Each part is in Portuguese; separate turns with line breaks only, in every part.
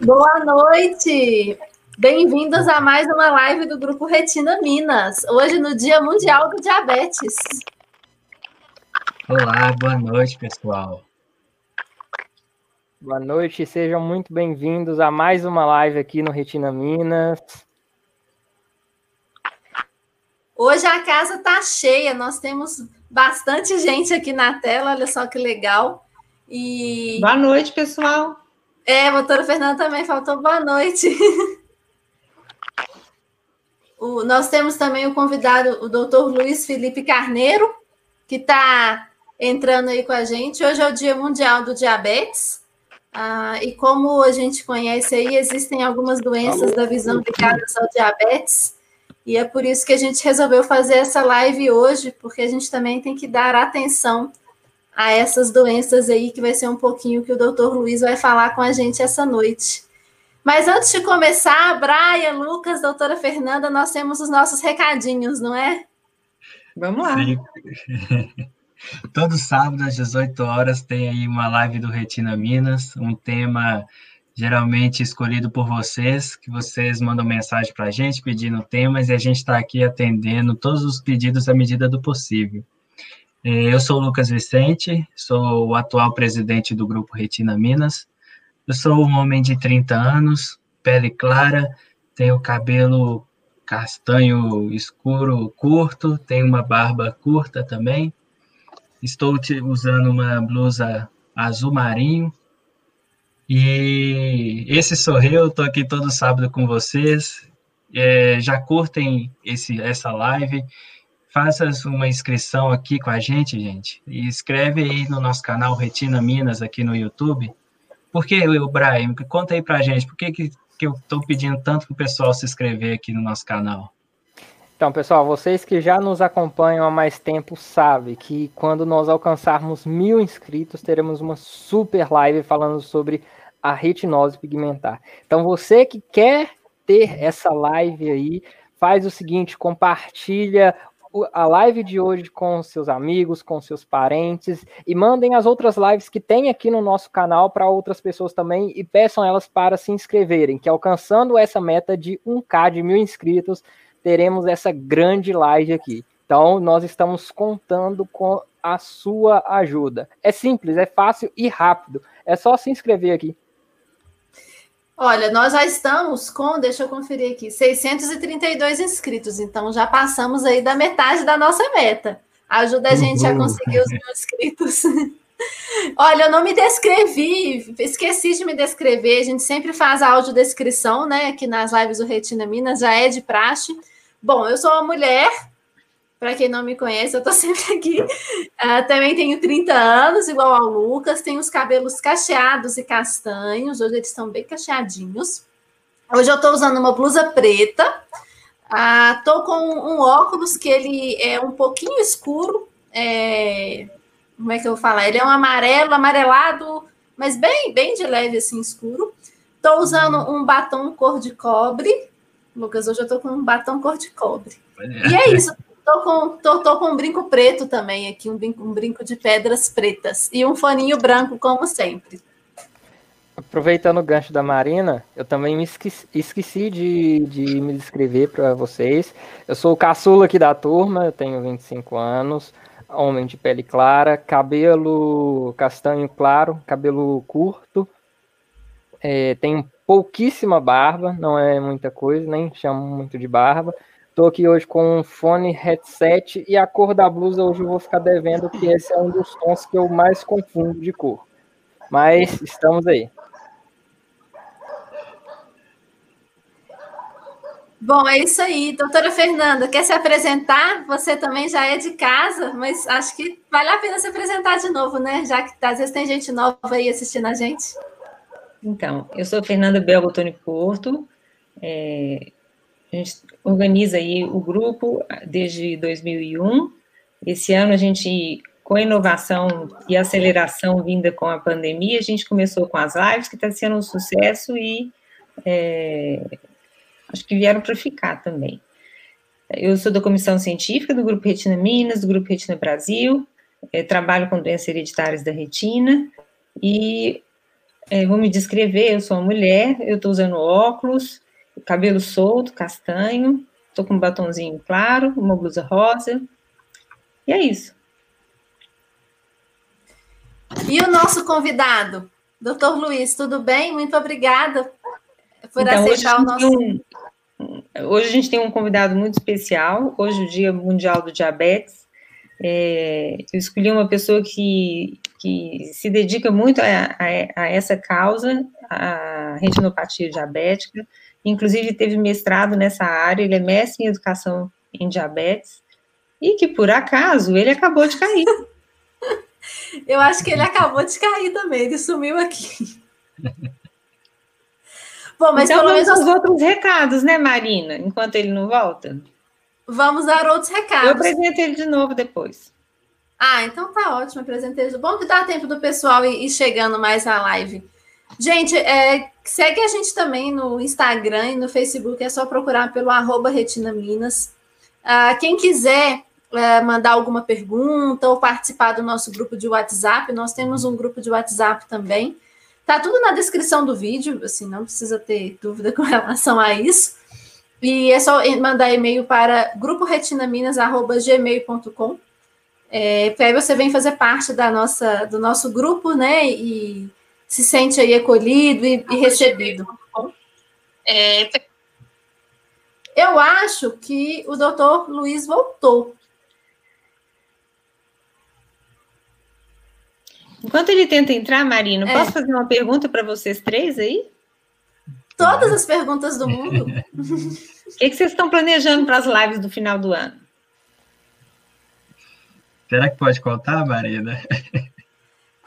Boa noite! Bem-vindos a mais uma live do Grupo Retina Minas, hoje no Dia Mundial do Diabetes.
Olá, boa noite, pessoal.
Boa noite, sejam muito bem-vindos a mais uma live aqui no Retina Minas.
Hoje a casa está cheia, nós temos bastante gente aqui na tela, olha só que legal.
E... Boa noite, pessoal.
É, a doutora Fernanda também faltou boa noite. o, nós temos também o convidado, o doutor Luiz Felipe Carneiro, que está entrando aí com a gente. Hoje é o Dia Mundial do Diabetes. Ah, e como a gente conhece aí, existem algumas doenças Alô. da visão ligadas ao diabetes. E é por isso que a gente resolveu fazer essa live hoje, porque a gente também tem que dar atenção a essas doenças aí, que vai ser um pouquinho que o doutor Luiz vai falar com a gente essa noite. Mas antes de começar, Brian, Lucas, doutora Fernanda, nós temos os nossos recadinhos, não é?
Vamos lá. Sim.
Todo sábado às 18 horas tem aí uma live do Retina Minas, um tema geralmente escolhido por vocês, que vocês mandam mensagem para a gente pedindo temas e a gente está aqui atendendo todos os pedidos à medida do possível. É, eu sou o Lucas Vicente, sou o atual presidente do Grupo Retina Minas. Eu sou um homem de 30 anos, pele clara, tenho cabelo castanho escuro curto, tenho uma barba curta também. Estou usando uma blusa azul marinho. E esse sou eu, estou aqui todo sábado com vocês. É, já curtem esse, essa live, faça uma inscrição aqui com a gente, gente, e escreve aí no nosso canal Retina Minas aqui no YouTube. Por que, o Brian, conta aí pra gente, por que, que, que eu estou pedindo tanto para o pessoal se inscrever aqui no nosso canal?
Então, pessoal, vocês que já nos acompanham há mais tempo sabem que quando nós alcançarmos mil inscritos, teremos uma super live falando sobre a retinose pigmentar. Então, você que quer ter essa live aí, faz o seguinte, compartilha a live de hoje com seus amigos, com seus parentes e mandem as outras lives que tem aqui no nosso canal para outras pessoas também e peçam elas para se inscreverem, que alcançando essa meta de 1k de mil inscritos, teremos essa grande live aqui. Então, nós estamos contando com a sua ajuda. É simples, é fácil e rápido. É só se inscrever aqui.
Olha, nós já estamos com, deixa eu conferir aqui, 632 inscritos, então já passamos aí da metade da nossa meta. Ajuda a gente uhum. a conseguir os mil inscritos. Olha, eu não me descrevi, esqueci de me descrever. A gente sempre faz a audiodescrição, né? Aqui nas lives do Retina Minas, já é de praxe. Bom, eu sou uma mulher, para quem não me conhece, eu estou sempre aqui. Uh, também tenho 30 anos, igual ao Lucas. Tenho os cabelos cacheados e castanhos. Hoje eles estão bem cacheadinhos. Hoje eu estou usando uma blusa preta. Estou uh, com um óculos que ele é um pouquinho escuro. É... Como é que eu vou falar? Ele é um amarelo, amarelado, mas bem, bem de leve, assim, escuro. Estou usando um batom cor de cobre. Lucas, hoje eu estou com um batom cor de cobre. E é isso. Tô com, tô, tô com um brinco preto também aqui, um brinco, um brinco de pedras pretas e um foninho branco, como sempre.
Aproveitando o gancho da Marina, eu também me esqueci, esqueci de, de me descrever para vocês. Eu sou o caçula aqui da turma, eu tenho 25 anos, homem de pele clara, cabelo castanho claro, cabelo curto, é, tenho pouquíssima barba, não é muita coisa, nem chamo muito de barba. Estou aqui hoje com um fone, headset e a cor da blusa hoje eu vou ficar devendo, que esse é um dos tons que eu mais confundo de cor. Mas estamos aí.
Bom, é isso aí. Doutora Fernanda, quer se apresentar? Você também já é de casa, mas acho que vale a pena se apresentar de novo, né? Já que às vezes tem gente nova aí assistindo a gente.
Então, eu sou Fernanda Belgo Tony Porto, é, a gente organiza aí o grupo desde 2001. Esse ano a gente com a inovação e aceleração vinda com a pandemia, a gente começou com as lives, que está sendo um sucesso e é, acho que vieram para ficar também. Eu sou da comissão científica do Grupo Retina Minas, do Grupo Retina Brasil, é, trabalho com doenças hereditárias da retina e é, vou me descrever, eu sou uma mulher, eu estou usando óculos, cabelo solto, castanho, estou com um batonzinho claro, uma blusa rosa, e é isso.
E o nosso convidado, doutor Luiz, tudo bem? Muito obrigada por então, aceitar o nosso. Um,
hoje a gente tem um convidado muito especial, hoje é o Dia Mundial do Diabetes. É, eu escolhi uma pessoa que, que se dedica muito a, a, a essa causa, a retinopatia diabética, inclusive teve mestrado nessa área, ele é mestre em educação em diabetes, e que por acaso ele acabou de cair.
Eu acho que ele acabou de cair também, ele sumiu aqui.
Bom, mas então, pelo menos os outros recados, né, Marina? Enquanto ele não volta.
Vamos dar outros recados.
Eu apresento ele de novo depois.
Ah, então tá ótimo, apresentei. Bom que dá tempo do pessoal ir chegando mais na live. Gente, é, segue a gente também no Instagram e no Facebook, é só procurar pelo arroba. Ah, quem quiser é, mandar alguma pergunta ou participar do nosso grupo de WhatsApp, nós temos um grupo de WhatsApp também. Tá tudo na descrição do vídeo, assim, não precisa ter dúvida com relação a isso. E é só mandar e-mail para gruporetinaminas@gmail.com. É, aí você vem fazer parte da nossa, do nosso grupo, né? E se sente aí acolhido e, e recebido. É... Eu acho que o doutor Luiz voltou.
Enquanto ele tenta entrar, Marino, é. posso fazer uma pergunta para vocês três aí?
Todas as perguntas do mundo.
O que, que vocês estão planejando para as lives do final do ano?
Será que pode contar, Marina?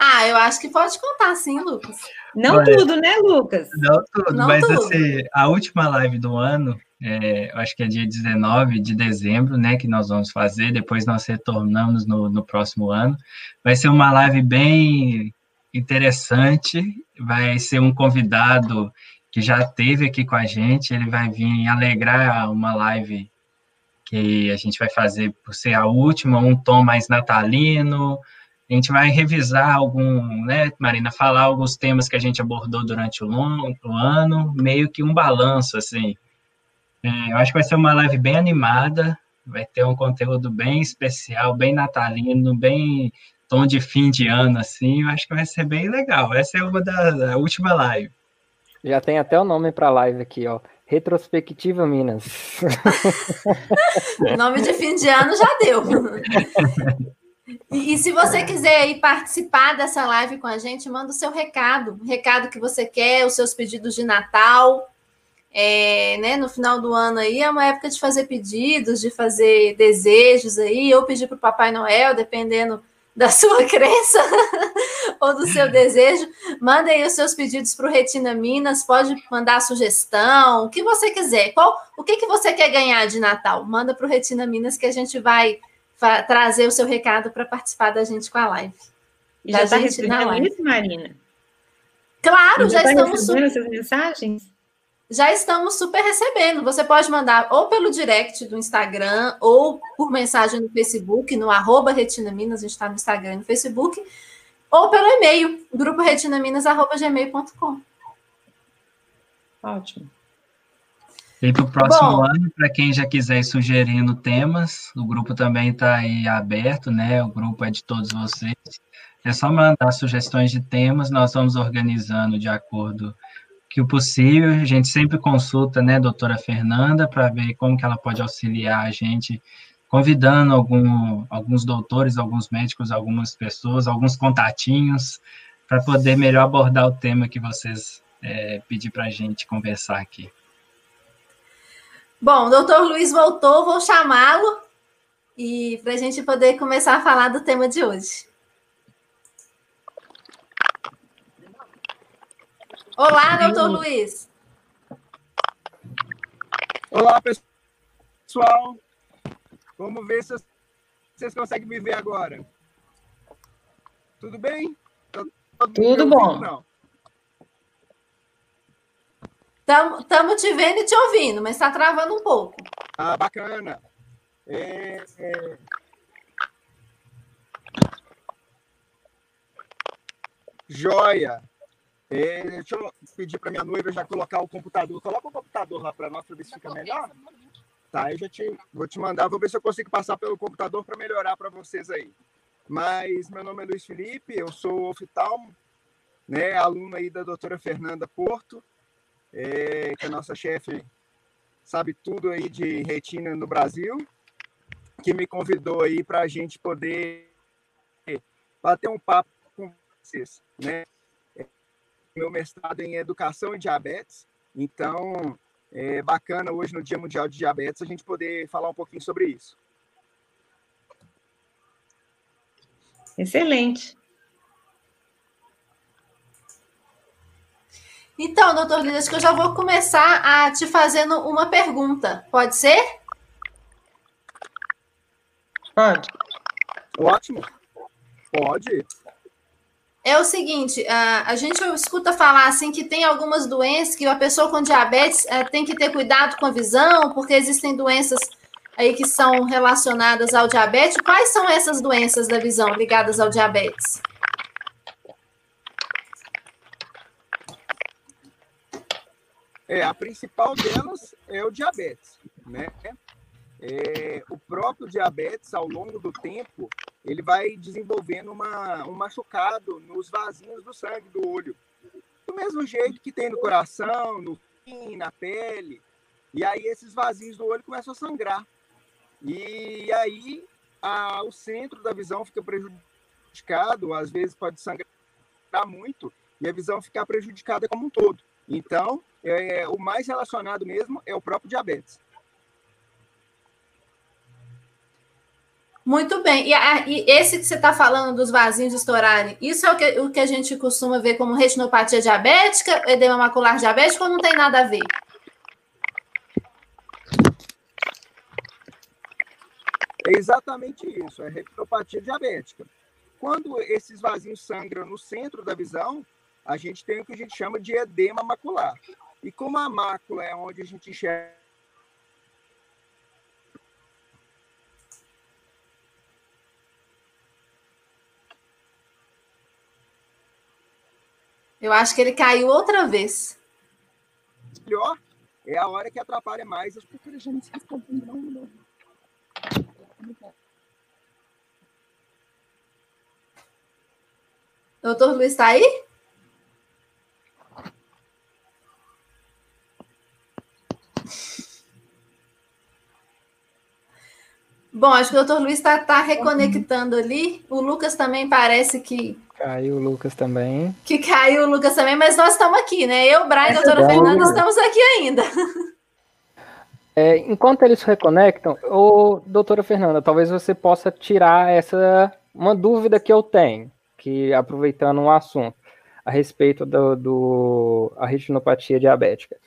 Ah, eu acho que pode contar, sim, Lucas.
Não Olha, tudo, né, Lucas?
Não tudo, não mas tudo. assim, a última live do ano, é, acho que é dia 19 de dezembro, né, que nós vamos fazer, depois nós retornamos no, no próximo ano. Vai ser uma live bem interessante, vai ser um convidado que já teve aqui com a gente, ele vai vir alegrar uma live que a gente vai fazer por ser a última, um tom mais natalino, a gente vai revisar algum, né, Marina, falar alguns temas que a gente abordou durante o, o ano, meio que um balanço, assim. É, eu acho que vai ser uma live bem animada, vai ter um conteúdo bem especial, bem natalino, bem tom de fim de ano, assim, eu acho que vai ser bem legal. Essa é uma da, da última live.
Já tem até o nome para a live aqui, ó. Retrospectiva Minas.
nome de fim de ano já deu. E, e, se você quiser aí participar dessa live com a gente, manda o seu recado, o recado que você quer, os seus pedidos de Natal. É, né, no final do ano aí é uma época de fazer pedidos, de fazer desejos aí, ou pedir para o Papai Noel, dependendo da sua crença ou do seu desejo. Manda aí os seus pedidos para o Retina Minas, pode mandar sugestão, o que você quiser. Qual, o que, que você quer ganhar de Natal? Manda para o Retina Minas que a gente vai trazer o seu recado para participar da gente com a live.
E já está recebendo isso, Marina?
Claro, já,
já
tá estamos.
Recebendo essas mensagens?
Já estamos super recebendo. Você pode mandar ou pelo direct do Instagram ou por mensagem no Facebook, no arroba Retina Minas, a gente está no Instagram e no Facebook, ou pelo e-mail, grupo retinaminas.gmail.com.
Ótimo.
E para o próximo Bom, ano, para quem já quiser ir sugerindo temas, o grupo também está aí aberto, né? O grupo é de todos vocês. É só mandar sugestões de temas, nós vamos organizando de acordo que o possível. A gente sempre consulta, né, doutora Fernanda, para ver como que ela pode auxiliar a gente, convidando algum, alguns doutores, alguns médicos, algumas pessoas, alguns contatinhos, para poder melhor abordar o tema que vocês é, pedir para a gente conversar aqui.
Bom, o doutor Luiz voltou, vou chamá-lo e para a gente poder começar a falar do tema de hoje. Olá, doutor Luiz.
Olá, pessoal. Vamos ver se vocês conseguem me ver agora.
Tudo bem?
Tudo bom.
Estamos te vendo e te ouvindo, mas está travando um pouco.
Ah, bacana. É, é... Joia. É, deixa eu pedir para minha noiva já colocar o computador. Coloca o computador lá para nós, para ver se fica melhor. Tá, eu já te, vou te mandar, vou ver se eu consigo passar pelo computador para melhorar para vocês aí. Mas meu nome é Luiz Felipe, eu sou oftalmo, né, aluno aí da doutora Fernanda Porto, é, que é a nossa chefe sabe tudo aí de retina no Brasil, que me convidou aí para a gente poder bater um papo com vocês, né? Meu mestrado em educação e diabetes, então é bacana hoje no Dia Mundial de Diabetes a gente poder falar um pouquinho sobre isso.
Excelente.
Então, doutor Lino, acho que eu já vou começar a te fazendo uma pergunta. Pode ser?
Pode.
Ótimo. Pode.
É o seguinte, a, gente escuta falar assim que tem algumas doenças que a pessoa com diabetes é, tem que ter cuidado com a visão, porque existem doenças aí que são relacionadas ao diabetes. Quais são essas doenças da visão ligadas ao diabetes?
É, a principal delas é o diabetes, né? É, o próprio diabetes, ao longo do tempo, ele vai desenvolvendo uma, um machucado nos vasinhos do sangue do olho. Do mesmo jeito que tem no coração, no rim, na pele. E aí esses vasinhos do olho começam a sangrar. E aí a, o centro da visão fica prejudicado, às vezes pode sangrar muito, e a visão ficar prejudicada como um todo. Então, é, o mais relacionado mesmo é o próprio diabetes.
Muito bem. E, a, e esse que você está falando dos vasinhos estourarem, isso é o que, o que a gente costuma ver como retinopatia diabética, edema macular diabético ou não tem nada a ver?
É exatamente isso, é retinopatia diabética. Quando esses vasinhos sangram no centro da visão, a gente tem o que a gente chama de edema macular. E como a mácula é onde a gente enxerga
Eu acho que ele caiu outra vez.
Melhor é a hora que atrapalha mais as gente
Doutor Luiz está aí? Bom, acho que o doutor Luiz está tá reconectando ali. O Lucas também parece que.
Caiu o Lucas também.
Que caiu o Lucas também, mas nós estamos aqui, né? Eu, Brian e a doutora Fernanda estamos aqui ainda.
É, enquanto eles reconectam, ô, doutora Fernanda, talvez você possa tirar essa uma dúvida que eu tenho, que aproveitando um assunto a respeito do, do a retinopatia diabética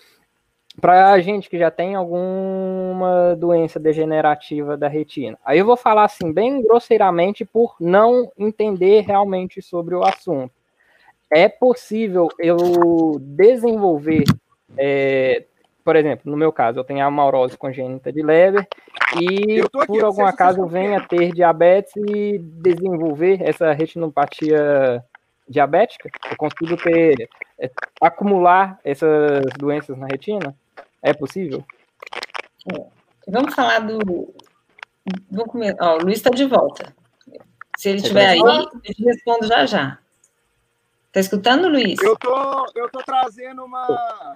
para a gente que já tem alguma doença degenerativa da retina. Aí eu vou falar assim, bem grosseiramente, por não entender realmente sobre o assunto. É possível eu desenvolver, é, por exemplo, no meu caso, eu tenho a amaurose congênita de Leber e aqui, por algum acaso eu venha ter diabetes e desenvolver essa retinopatia diabética, eu consigo ter, é, acumular essas doenças na retina? É possível?
É. Vamos falar do. Vamos comer. Ó, o Luiz está de volta. Se ele estiver aí, eu te respondo já já. Está escutando, Luiz?
Eu tô, eu tô trazendo uma.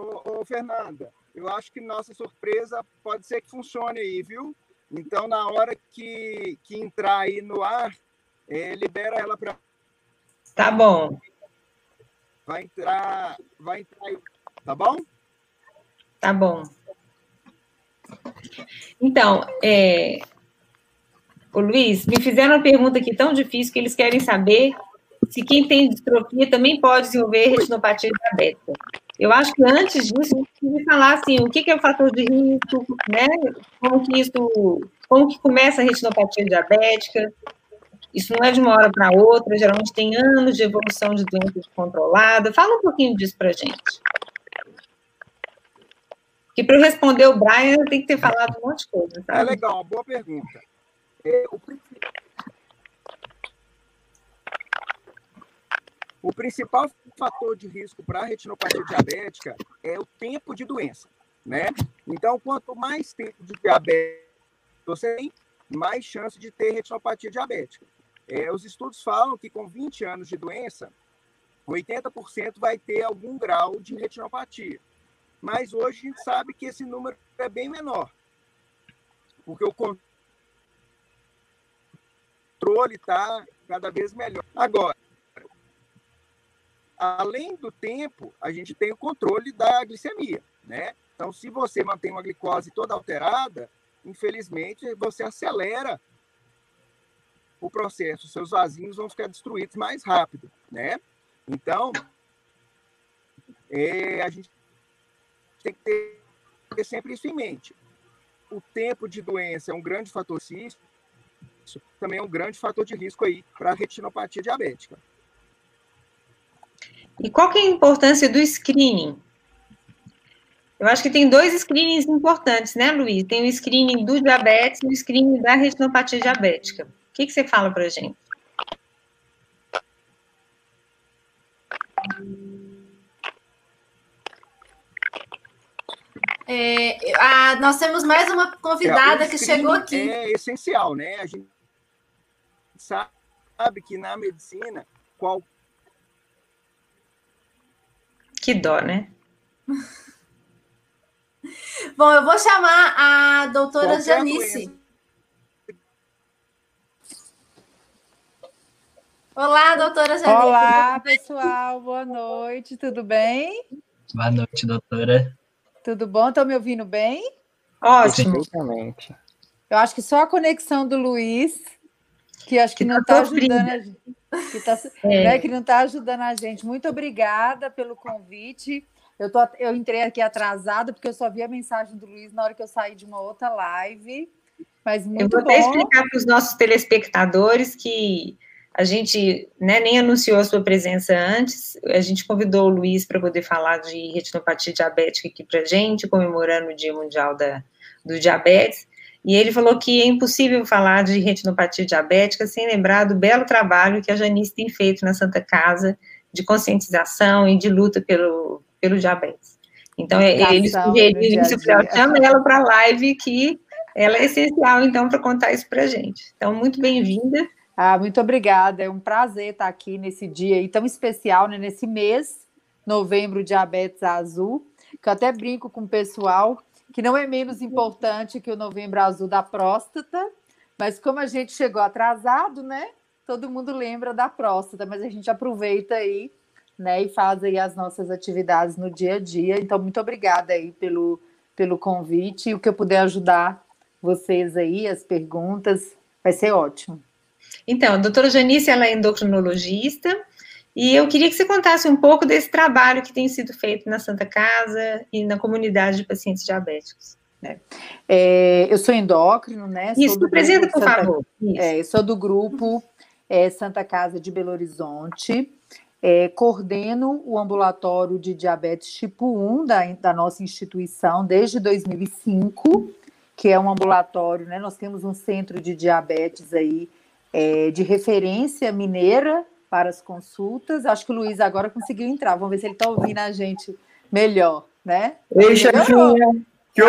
Ô, ô, Fernanda, eu acho que nossa surpresa pode ser que funcione aí, viu? Então, na hora que, que entrar aí no ar, é, libera ela para.
Tá bom.
Vai entrar, vai entrar aí, tá bom?
Tá bom. Então, é... o Luiz, me fizeram uma pergunta aqui tão difícil que eles querem saber se quem tem distrofia também pode desenvolver retinopatia diabética. Eu acho que antes disso, a gente falar assim, o que é o fator de risco, né? Como que isso, como que começa a retinopatia diabética? Isso não é de uma hora para outra, geralmente tem anos de evolução de doença descontrolada. Fala um pouquinho disso para gente. Que para eu responder o Brian, eu tenho que ter falado um monte de coisa.
Sabe? É legal, uma boa pergunta. É, o, o principal fator de risco para a retinopatia diabética é o tempo de doença, né? Então, quanto mais tempo de diabetes você tem, mais chance de ter retinopatia diabética. É, os estudos falam que com 20 anos de doença, 80% vai ter algum grau de retinopatia. Mas hoje a gente sabe que esse número é bem menor, porque o controle está cada vez melhor. Agora, além do tempo, a gente tem o controle da glicemia, né? Então, se você mantém uma glicose toda alterada, infelizmente, você acelera o processo, seus vasinhos vão ficar destruídos mais rápido, né? Então, é, a gente tem que ter, sempre isso em mente. O tempo de doença é um grande fator isso também é um grande fator de risco aí para a retinopatia diabética.
E qual que é a importância do screening? Eu acho que tem dois screenings importantes, né, Luiz? Tem o screening do diabetes e o screening da retinopatia diabética. O que, que você fala para gente?
É, a, nós temos mais uma convidada é, que chegou aqui.
É essencial, né? A gente sabe que na medicina, qual
que dó, né?
Bom, eu vou chamar a doutora Qualquer Janice. Doença. Olá, doutora Janice.
Olá, pessoal, boa noite, tudo bem?
Boa noite, doutora.
Tudo bom? Estão me ouvindo bem?
Ótimo.
Perfeitamente.
Eu acho que só a conexão do Luiz, que acho que, que não está tá ajudando a gente que, tá, é. né, que não está ajudando a gente. Muito obrigada pelo convite. Eu, tô, eu entrei aqui atrasada porque eu só vi a mensagem do Luiz na hora que eu saí de uma outra live. Mas muito
eu vou
bom.
até explicar para os nossos telespectadores que a gente né, nem anunciou a sua presença antes. A gente convidou o Luiz para poder falar de retinopatia diabética aqui para a gente, comemorando o Dia Mundial da, do Diabetes. E ele falou que é impossível falar de retinopatia diabética sem lembrar do belo trabalho que a Janice tem feito na Santa Casa de conscientização e de luta pelo, pelo diabetes. Então, é, ele sugeriu isso para chama ela para a live, que ela é essencial, então, para contar isso para a gente. Então, muito bem-vinda.
Ah, muito obrigada. É um prazer estar aqui nesse dia tão especial, né? nesse mês, novembro, diabetes azul, que eu até brinco com o pessoal que não é menos importante que o Novembro Azul da próstata, mas como a gente chegou atrasado, né? Todo mundo lembra da próstata, mas a gente aproveita aí, né, e faz aí as nossas atividades no dia a dia. Então, muito obrigada aí pelo, pelo convite e o que eu puder ajudar vocês aí, as perguntas, vai ser ótimo.
Então, a doutora Janice, ela é endocrinologista, e eu queria que você contasse um pouco desse trabalho que tem sido feito na Santa Casa e na comunidade de pacientes diabéticos.
É, é eu sou endócrino, né?
Isso, sou apresenta, por Santa, favor.
É, eu sou do grupo é, Santa Casa de Belo Horizonte. É, coordeno o ambulatório de diabetes tipo 1 da, da nossa instituição desde 2005, que é um ambulatório, né? Nós temos um centro de diabetes aí é, de referência mineira, para as consultas. Acho que o Luiz agora conseguiu entrar. Vamos ver se ele está ouvindo a gente melhor, né?
Ei, chefinha. Que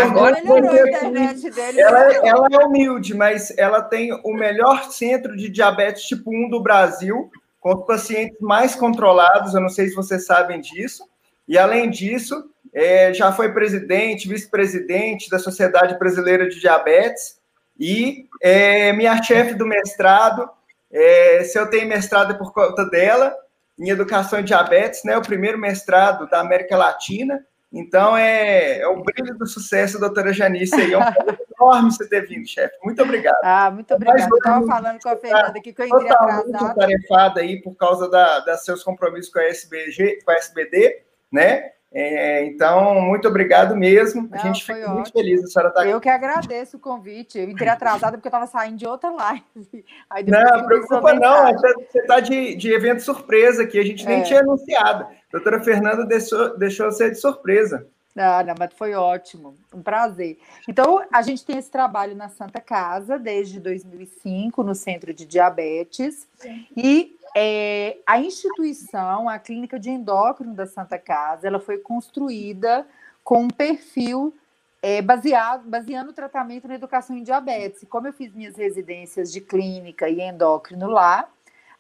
dele. Ela, é, ela, é humilde, mas ela tem o melhor centro de diabetes tipo 1 do Brasil, com os pacientes mais controlados. Eu não sei se vocês sabem disso. E, além disso, é, já foi presidente, vice-presidente da Sociedade Brasileira de Diabetes e é, minha chefe do mestrado é, se eu tenho mestrado é por conta dela, em educação e diabetes, né? O primeiro mestrado da América Latina. Então, é, é o brilho do sucesso, doutora Janice. Aí. É um prazer enorme você ter vindo, chefe. Muito obrigado.
Ah, muito obrigada. Eu estava falando com a Fernanda aqui que eu entrei atrasada.
tarefada aí por causa da, dos seus compromissos com a, SBG, com a SBD, né? É, então, muito obrigado mesmo. A gente fica ótimo. muito feliz. A senhora
tá Eu que agradeço o convite. Eu entrei atrasada porque eu estava saindo de outra live.
não, preocupa não. Você está de, de evento surpresa aqui. A gente nem é. tinha anunciado. A doutora Fernanda deixou, deixou você de surpresa.
Ah, não, mas foi ótimo, um prazer. Então, a gente tem esse trabalho na Santa Casa desde 2005, no Centro de Diabetes, e é, a instituição, a Clínica de Endócrino da Santa Casa, ela foi construída com um perfil é, baseado, baseando o tratamento na educação em diabetes. Como eu fiz minhas residências de clínica e endócrino lá,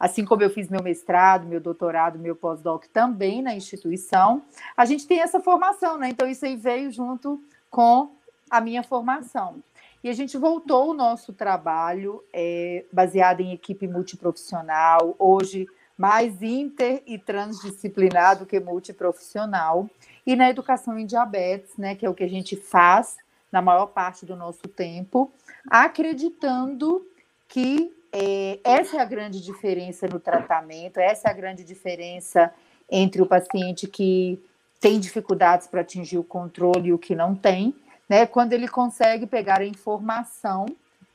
assim como eu fiz meu mestrado, meu doutorado, meu pós-doc também na instituição, a gente tem essa formação, né? Então, isso aí veio junto com a minha formação. E a gente voltou o nosso trabalho é, baseado em equipe multiprofissional, hoje mais inter e transdisciplinar do que multiprofissional, e na educação em diabetes, né, que é o que a gente faz na maior parte do nosso tempo, acreditando que é, essa é a grande diferença no tratamento, essa é a grande diferença entre o paciente que tem dificuldades para atingir o controle e o que não tem, né? Quando ele consegue pegar a informação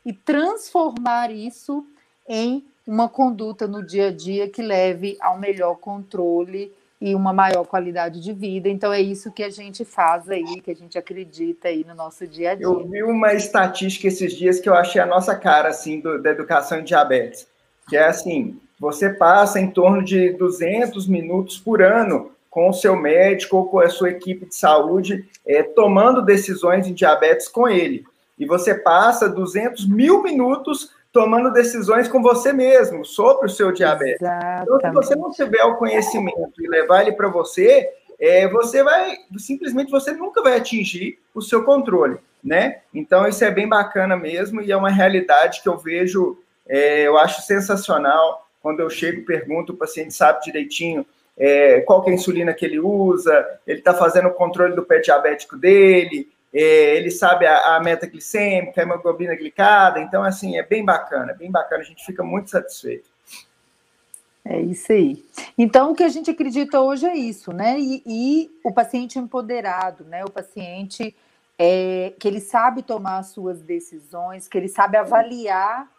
e transformar isso em uma conduta no dia a dia que leve ao melhor controle e uma maior qualidade de vida. Então é isso que a gente faz aí, que a gente acredita aí no nosso dia a dia.
Eu vi uma estatística esses dias que eu achei a nossa cara assim do, da educação em diabetes, que é assim, você passa em torno de 200 minutos por ano com o seu médico ou com a sua equipe de saúde, é, tomando decisões em diabetes com ele. E você passa 200 mil minutos tomando decisões com você mesmo sobre o seu diabetes. Exatamente. Então, se você não tiver o conhecimento e levar ele para você, é, você vai simplesmente você nunca vai atingir o seu controle, né? Então isso é bem bacana mesmo e é uma realidade que eu vejo, é, eu acho sensacional quando eu chego e pergunto, o paciente sabe direitinho é, qual é a insulina que ele usa, ele está fazendo o controle do pé diabético dele, ele sabe a, a metaglicêmica, a hemoglobina glicada, então, assim, é bem bacana, bem bacana, a gente fica muito satisfeito.
É isso aí. Então, o que a gente acredita hoje é isso, né? E, e o paciente empoderado, né? O paciente é, que ele sabe tomar as suas decisões, que ele sabe avaliar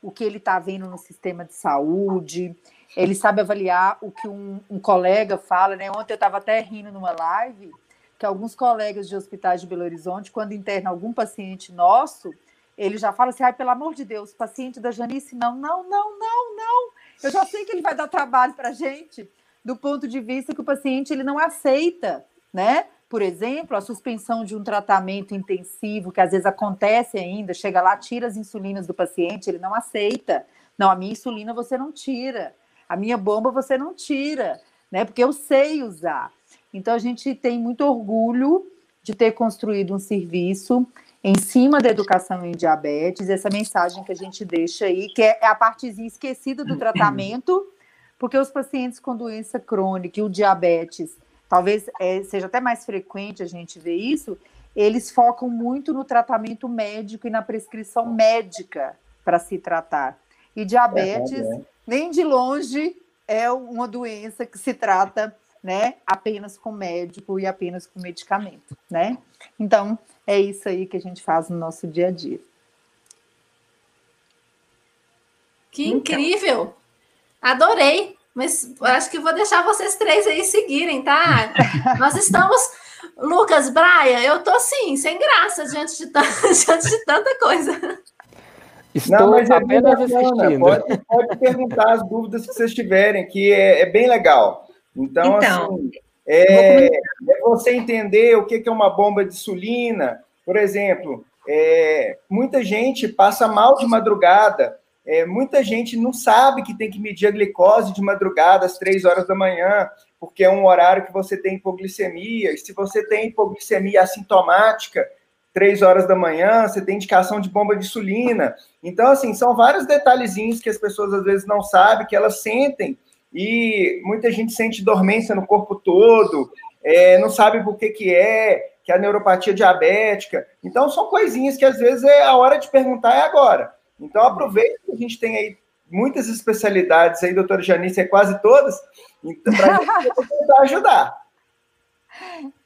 o que ele está vendo no sistema de saúde, ele sabe avaliar o que um, um colega fala, né? Ontem eu estava até rindo numa live que alguns colegas de hospitais de Belo Horizonte, quando interna algum paciente nosso, ele já fala assim: ai, pelo amor de Deus, paciente da Janice, não, não, não, não, não. Eu já sei que ele vai dar trabalho para a gente, do ponto de vista que o paciente ele não aceita, né? Por exemplo, a suspensão de um tratamento intensivo, que às vezes acontece ainda, chega lá, tira as insulinas do paciente, ele não aceita. Não, a minha insulina você não tira. A minha bomba você não tira, né? Porque eu sei usar. Então a gente tem muito orgulho de ter construído um serviço em cima da educação em diabetes, essa mensagem que a gente deixa aí, que é a partezinha esquecida do tratamento, porque os pacientes com doença crônica e o diabetes, talvez é, seja até mais frequente a gente ver isso, eles focam muito no tratamento médico e na prescrição médica para se tratar. E diabetes é, é nem de longe é uma doença que se trata né, apenas com médico e apenas com medicamento, né? Então, é isso aí que a gente faz no nosso dia a dia.
Que então. incrível! Adorei! Mas acho que vou deixar vocês três aí seguirem, tá? Nós estamos. Lucas, Braia, eu tô assim, sem graça diante de, diante de tanta coisa.
Estou Não, mas é apenas assistindo. Pode, pode, perguntar as dúvidas que vocês tiverem, que é, é bem legal. Então, então assim, é, é, você entender o que é uma bomba de insulina. Por exemplo, é, muita gente passa mal de madrugada, é, muita gente não sabe que tem que medir a glicose de madrugada às três horas da manhã, porque é um horário que você tem hipoglicemia. E se você tem hipoglicemia assintomática, três horas da manhã, você tem indicação de bomba de insulina. Então, assim, são vários detalhezinhos que as pessoas às vezes não sabem, que elas sentem, e muita gente sente dormência no corpo todo, é, não sabe por que, que é, que é a neuropatia diabética. Então, são coisinhas que às vezes é a hora de perguntar é agora. Então, aproveita que a gente tem aí muitas especialidades aí, doutora Janice, é quase todas, então, para tentar ajudar.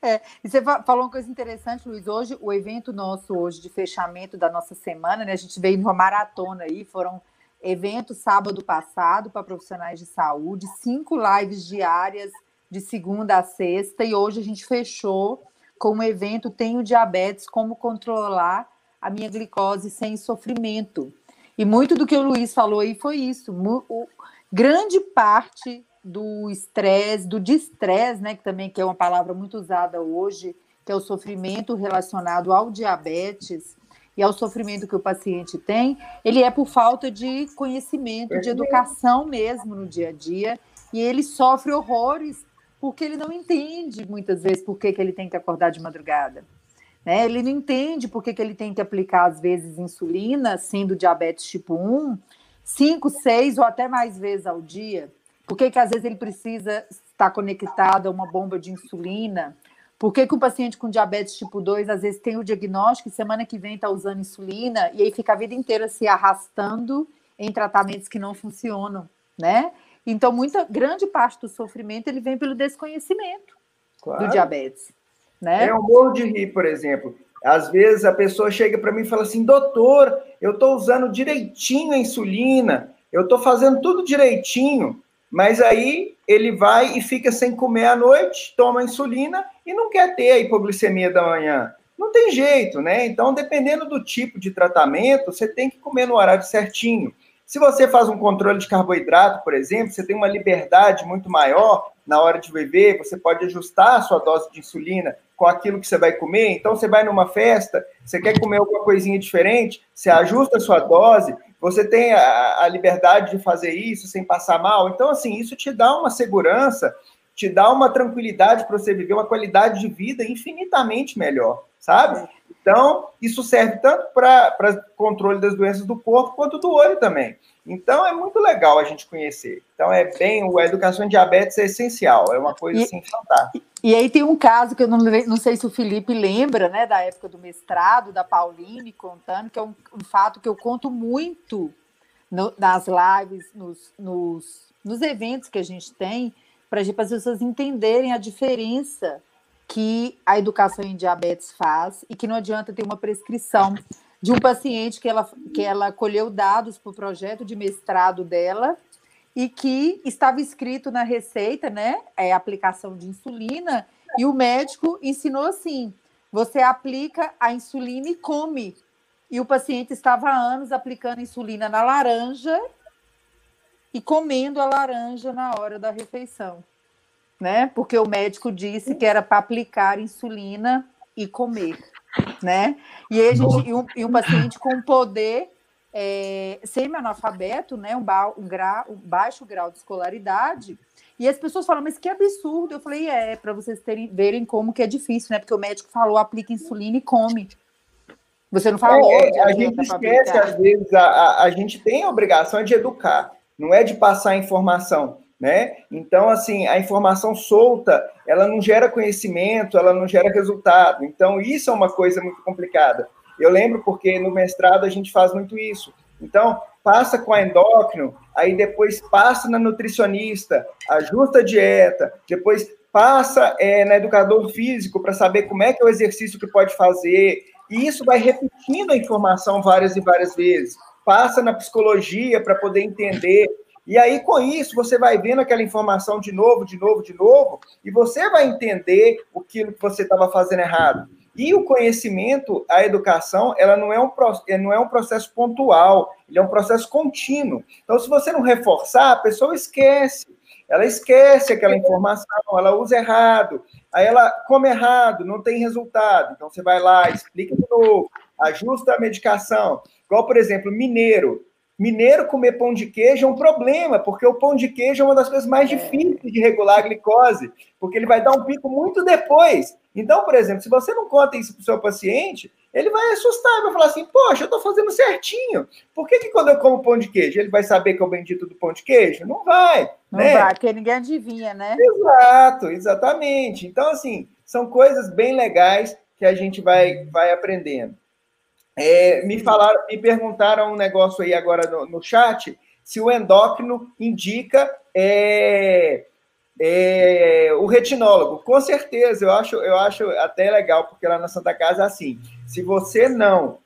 É, e você falou uma coisa interessante, Luiz. Hoje, o evento nosso hoje de fechamento da nossa semana, né? A gente veio numa maratona aí, foram eventos sábado passado para profissionais de saúde, cinco lives diárias de segunda a sexta, e hoje a gente fechou com um evento Tenho Diabetes, como controlar a minha glicose sem sofrimento. E muito do que o Luiz falou aí foi isso. O, grande parte do estresse, do distress, né, que também que é uma palavra muito usada hoje, que é o sofrimento relacionado ao diabetes e ao sofrimento que o paciente tem, ele é por falta de conhecimento, de educação mesmo no dia a dia, e ele sofre horrores porque ele não entende muitas vezes por que, que ele tem que acordar de madrugada. Né? Ele não entende por que, que ele tem que aplicar, às vezes, insulina, sendo diabetes tipo 1, cinco, seis ou até mais vezes ao dia. Por que, que às vezes ele precisa estar conectado a uma bomba de insulina? Por que, que um paciente com diabetes tipo 2 às vezes tem o diagnóstico e semana que vem está usando insulina e aí fica a vida inteira se arrastando em tratamentos que não funcionam, né? Então, muita grande parte do sofrimento ele vem pelo desconhecimento claro. do diabetes. Né?
É um morro de rir, por exemplo. Às vezes a pessoa chega para mim e fala assim: doutor, eu estou usando direitinho a insulina, eu estou fazendo tudo direitinho, mas aí ele vai e fica sem comer à noite, toma insulina e não quer ter a hipoglicemia da manhã. Não tem jeito, né? Então, dependendo do tipo de tratamento, você tem que comer no horário certinho. Se você faz um controle de carboidrato, por exemplo, você tem uma liberdade muito maior na hora de beber, você pode ajustar a sua dose de insulina com aquilo que você vai comer. Então, você vai numa festa, você quer comer alguma coisinha diferente, você ajusta a sua dose, você tem a, a liberdade de fazer isso sem passar mal. Então, assim, isso te dá uma segurança, te dá uma tranquilidade para você viver uma qualidade de vida infinitamente melhor, sabe? Então, isso serve tanto para controle das doenças do corpo quanto do olho também. Então, é muito legal a gente conhecer. Então, é bem, a educação em diabetes é essencial, é uma coisa e, assim fantástica.
E aí tem um caso que eu não, não sei se o Felipe lembra, né, da época do mestrado, da Pauline contando, que é um, um fato que eu conto muito no, nas lives, nos, nos, nos eventos que a gente tem, para as pessoas entenderem a diferença que a educação em diabetes faz e que não adianta ter uma prescrição de um paciente que ela, que ela colheu dados para o projeto de mestrado dela e que estava escrito na receita, né? É aplicação de insulina, e o médico ensinou assim: você aplica a insulina e come. E o paciente estava há anos aplicando insulina na laranja e comendo a laranja na hora da refeição né? Porque o médico disse que era para aplicar insulina e comer, né? E a gente, e um, e um paciente com poder é, semi-analfabeto, né? Um, ba, um, gra, um baixo grau de escolaridade. E as pessoas falam, mas que absurdo. Eu falei, é, para vocês terem, verem como que é difícil, né? Porque o médico falou, aplica insulina e come. Você não falou.
É, a gente esquece, às vezes, a, a, a gente tem a obrigação de educar, não é de passar informação né? Então, assim, a informação solta, ela não gera conhecimento, ela não gera resultado. Então, isso é uma coisa muito complicada. Eu lembro porque no mestrado a gente faz muito isso. Então, passa com a endócrino, aí depois passa na nutricionista, ajusta a dieta, depois passa é, na educador físico para saber como é que é o exercício que pode fazer, e isso vai repetindo a informação várias e várias vezes. Passa na psicologia para poder entender e aí, com isso, você vai vendo aquela informação de novo, de novo, de novo, e você vai entender aquilo que você estava fazendo errado. E o conhecimento, a educação, ela não é, um, não é um processo pontual, ele é um processo contínuo. Então, se você não reforçar, a pessoa esquece. Ela esquece aquela informação, ela usa errado, aí ela come errado, não tem resultado. Então, você vai lá, explica de novo, ajusta a medicação. Igual, por exemplo, mineiro. Mineiro comer pão de queijo é um problema, porque o pão de queijo é uma das coisas mais é. difíceis de regular a glicose, porque ele vai dar um pico muito depois. Então, por exemplo, se você não conta isso para o seu paciente, ele vai assustar, vai falar assim: Poxa, eu estou fazendo certinho. Por que, que quando eu como pão de queijo, ele vai saber que é o bendito do pão de queijo? Não vai.
Não né? vai, porque ninguém adivinha, né?
Exato, exatamente. Então, assim, são coisas bem legais que a gente vai, vai aprendendo. É, me falaram, me perguntaram um negócio aí agora no, no chat, se o endócrino indica é, é, o retinólogo, com certeza, eu acho, eu acho até legal, porque lá na Santa Casa é assim: se você não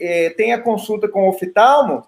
é, tem a consulta com o oftalmo,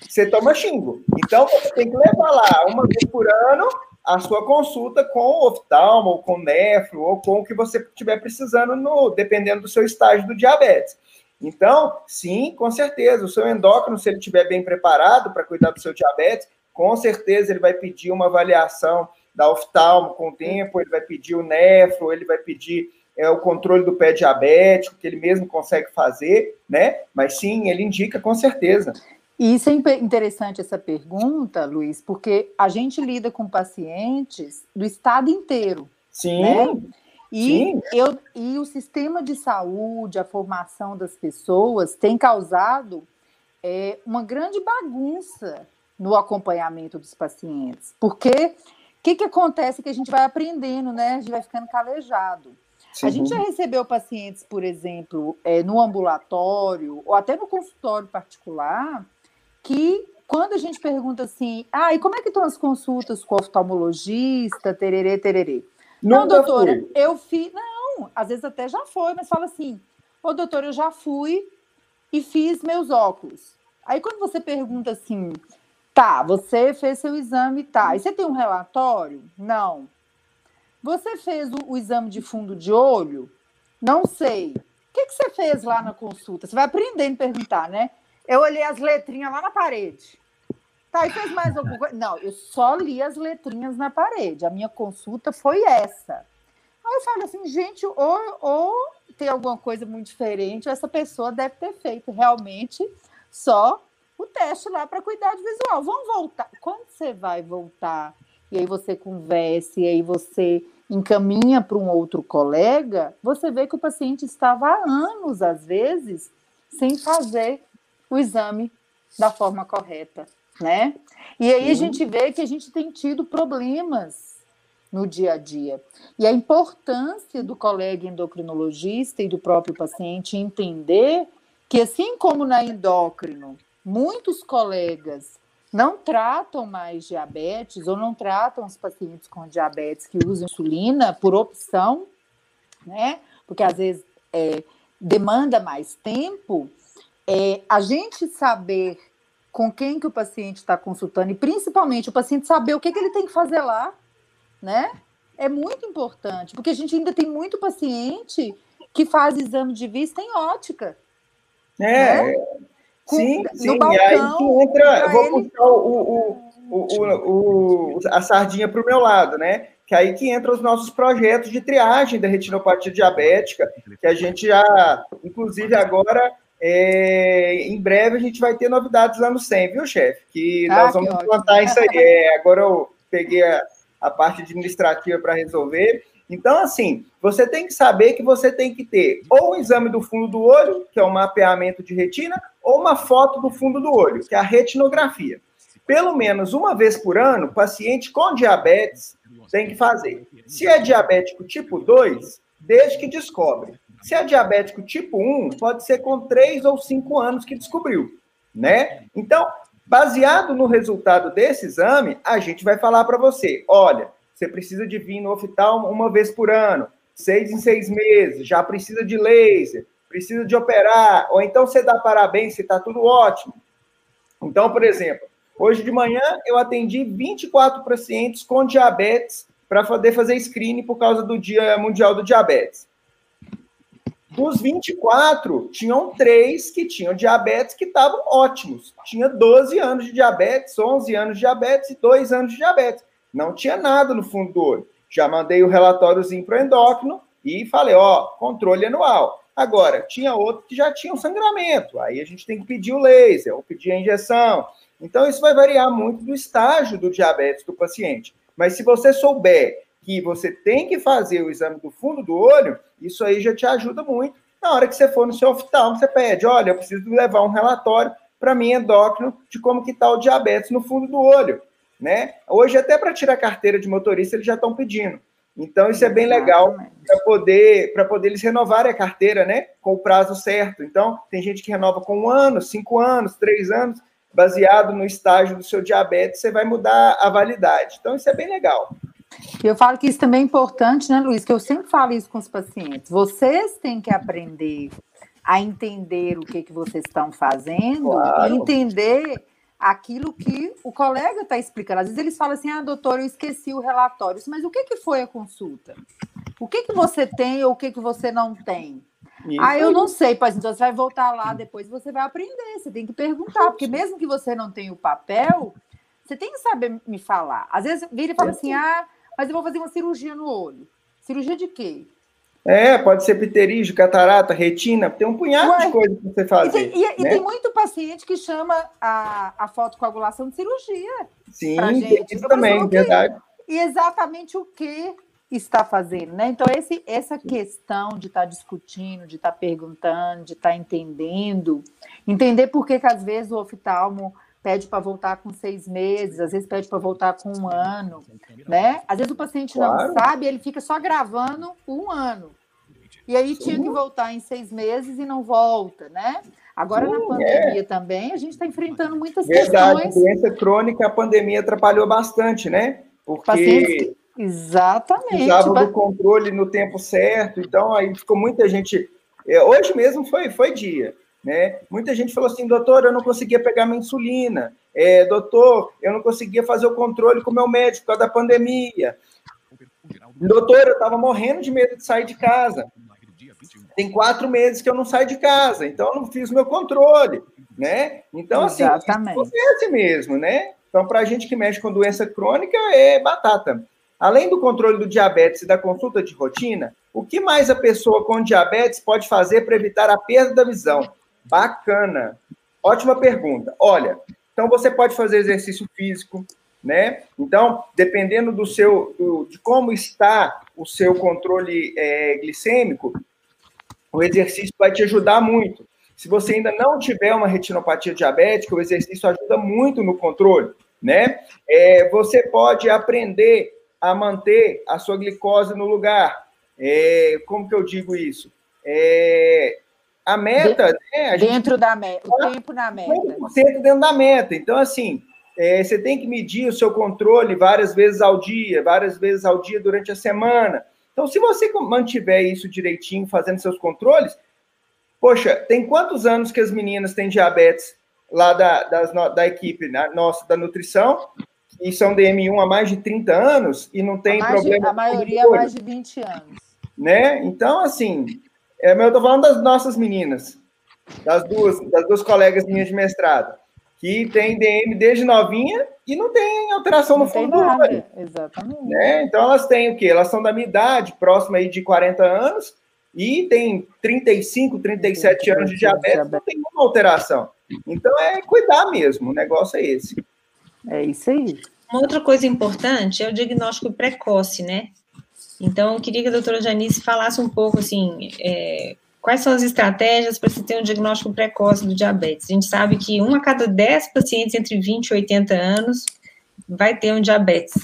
você toma xingo. Então, você tem que levar lá uma vez por ano a sua consulta com o oftalmo, ou com o nefro, ou com o que você estiver precisando, no, dependendo do seu estágio do diabetes. Então, sim, com certeza, o seu endócrino, se ele estiver bem preparado para cuidar do seu diabetes, com certeza ele vai pedir uma avaliação da oftalmo com o tempo, ele vai pedir o nefro, ele vai pedir é, o controle do pé diabético, que ele mesmo consegue fazer, né? Mas sim, ele indica com certeza.
E isso é interessante essa pergunta, Luiz, porque a gente lida com pacientes do estado inteiro.
Sim.
Né? E, sim. Eu, e o sistema de saúde, a formação das pessoas tem causado é, uma grande bagunça no acompanhamento dos pacientes. Porque o que, que acontece que a gente vai aprendendo, né? A gente vai ficando calejado. Sim. A gente já recebeu pacientes, por exemplo, é, no ambulatório ou até no consultório particular, que quando a gente pergunta assim, ah, e como é que estão as consultas com o oftalmologista, tererê, tererê? Não, doutora, fui. eu fiz. Não, às vezes até já foi, mas fala assim: Ô, doutor, eu já fui e fiz meus óculos. Aí quando você pergunta assim, tá, você fez seu exame, tá, e você tem um relatório? Não. Você fez o, o exame de fundo de olho? Não sei. O que, que você fez lá na consulta? Você vai aprendendo a perguntar, né? Eu olhei as letrinhas lá na parede. Tá, e fez mais alguma coisa? Não, eu só li as letrinhas na parede. A minha consulta foi essa. Aí eu falo assim, gente, ou, ou tem alguma coisa muito diferente, ou essa pessoa deve ter feito realmente só o teste lá para cuidado visual. Vamos voltar. Quando você vai voltar, e aí você conversa, e aí você encaminha para um outro colega, você vê que o paciente estava há anos, às vezes, sem fazer o exame da forma correta, né? E aí a gente vê que a gente tem tido problemas no dia a dia. E a importância do colega endocrinologista e do próprio paciente entender que, assim como na endócrino, muitos colegas não tratam mais diabetes ou não tratam os pacientes com diabetes que usam insulina por opção, né? Porque às vezes é, demanda mais tempo é, a gente saber com quem que o paciente está consultando e principalmente o paciente saber o que, que ele tem que fazer lá, né? É muito importante, porque a gente ainda tem muito paciente que faz exame de vista em ótica.
É, né? com, sim, sim. Balcão, e aí que entra, eu vou ele... puxar o, o, o, o, a sardinha para o meu lado, né? Que aí que entra os nossos projetos de triagem da retinopatia diabética, que a gente já, inclusive agora, é, em breve a gente vai ter novidades lá no SEM, viu, chefe? Que ah, nós vamos implantar isso aí. É, agora eu peguei a, a parte administrativa para resolver. Então, assim, você tem que saber que você tem que ter ou o exame do fundo do olho, que é o mapeamento de retina, ou uma foto do fundo do olho, que é a retinografia. Pelo menos uma vez por ano, paciente com diabetes tem que fazer. Se é diabético tipo 2, desde que descobre. Se é diabético tipo 1, pode ser com 3 ou 5 anos que descobriu, né? Então, baseado no resultado desse exame, a gente vai falar para você, olha, você precisa de vir no oftalmo uma vez por ano, seis em seis meses, já precisa de laser, precisa de operar, ou então você dá parabéns se está tudo ótimo. Então, por exemplo, hoje de manhã eu atendi 24 pacientes com diabetes para poder fazer screening por causa do Dia Mundial do Diabetes. Dos 24, tinham três que tinham diabetes que estavam ótimos. Tinha 12 anos de diabetes, 11 anos de diabetes e 2 anos de diabetes. Não tinha nada no fundo do olho. Já mandei o relatóriozinho para o endócrino e falei, ó, controle anual. Agora, tinha outro que já tinha um sangramento. Aí a gente tem que pedir o laser ou pedir a injeção. Então, isso vai variar muito do estágio do diabetes do paciente. Mas se você souber que você tem que fazer o exame do fundo do olho, isso aí já te ajuda muito. Na hora que você for no seu oftalmo, você pede, olha, eu preciso levar um relatório para mim endócrino de como que está o diabetes no fundo do olho, né? Hoje até para tirar carteira de motorista eles já estão pedindo. Então isso é bem legal para poder para poder eles renovarem a carteira, né? Com o prazo certo. Então tem gente que renova com um ano, cinco anos, três anos, baseado no estágio do seu diabetes, você vai mudar a validade. Então isso é bem legal.
Eu falo que isso também é importante, né, Luiz? Que eu sempre falo isso com os pacientes. Vocês têm que aprender a entender o que, que vocês estão fazendo claro. e entender aquilo que o colega está explicando. Às vezes eles falam assim, ah, doutor, eu esqueci o relatório. Mas o que, que foi a consulta? O que, que você tem ou o que, que você não tem? Isso ah, eu não sei, pois então você vai voltar lá depois você vai aprender, você tem que perguntar, porque mesmo que você não tenha o papel, você tem que saber me falar. Às vezes vira e fala assim: ah, mas eu vou fazer uma cirurgia no olho. Cirurgia de quê?
É, pode ser pterígio, catarata, retina, tem um punhado Ué, de coisas para você fazer.
E tem, e, né? e tem, muito paciente que chama a, a fotocoagulação de cirurgia.
Sim, isso também, verdade.
E exatamente o que está fazendo, né? Então, esse, essa questão de estar tá discutindo, de estar tá perguntando, de estar tá entendendo, entender por que, que às vezes o oftalmo pede para voltar com seis meses, às vezes pede para voltar com um ano, né? Às vezes o paciente claro. não sabe, ele fica só gravando um ano. E aí tinha que voltar em seis meses e não volta, né? Agora, Sim, na pandemia é. também, a gente está enfrentando muitas Verdade, questões.
doença crônica, a pandemia atrapalhou bastante, né? Porque Pacientes...
Exatamente.
Precisavam do controle no tempo certo, então aí ficou muita gente... É, hoje mesmo foi, foi dia. Né? Muita gente falou assim, doutor, eu não conseguia pegar minha insulina, é, doutor, eu não conseguia fazer o controle com o meu médico por causa da pandemia. Doutor, eu estava morrendo de medo de sair de casa. Tem quatro meses que eu não saio de casa, então eu não fiz o meu controle, né? Então, assim, acontece mesmo, né? Então, para a gente que mexe com doença crônica, é batata. Além do controle do diabetes e da consulta de rotina, o que mais a pessoa com diabetes pode fazer para evitar a perda da visão? Bacana. Ótima pergunta. Olha, então você pode fazer exercício físico, né? Então, dependendo do seu, do, de como está o seu controle é, glicêmico, o exercício vai te ajudar muito. Se você ainda não tiver uma retinopatia diabética, o exercício ajuda muito no controle, né? É, você pode aprender a manter a sua glicose no lugar. É, como que eu digo isso? É, a meta,
de, né, a dentro da meta, o tempo na meta. 100%
dentro da meta. Então, assim, é, você tem que medir o seu controle várias vezes ao dia, várias vezes ao dia durante a semana. Então, se você mantiver isso direitinho, fazendo seus controles, poxa, tem quantos anos que as meninas têm diabetes lá da, das, da equipe né, nossa da nutrição, e são DM1 há mais de 30 anos e não tem problema.
De, a maioria há mais de 20 anos.
Né? Então, assim, é, mas eu estou falando das nossas meninas, das duas, das duas colegas minhas de mestrado, que tem DM desde novinha e não tem alteração não no fundo do olho.
Exatamente.
Né? Então elas têm o quê? Elas são da minha idade, próxima aí de 40 anos, e tem 35, 37 anos de diabetes, não tem nenhuma alteração. Então é cuidar mesmo, o negócio é esse.
É isso aí.
Uma outra coisa importante é o diagnóstico precoce, né? Então, eu queria que a doutora Janice falasse um pouco, assim, é, quais são as estratégias para se ter um diagnóstico precoce do diabetes. A gente sabe que uma a cada dez pacientes entre 20 e 80 anos vai ter um diabetes.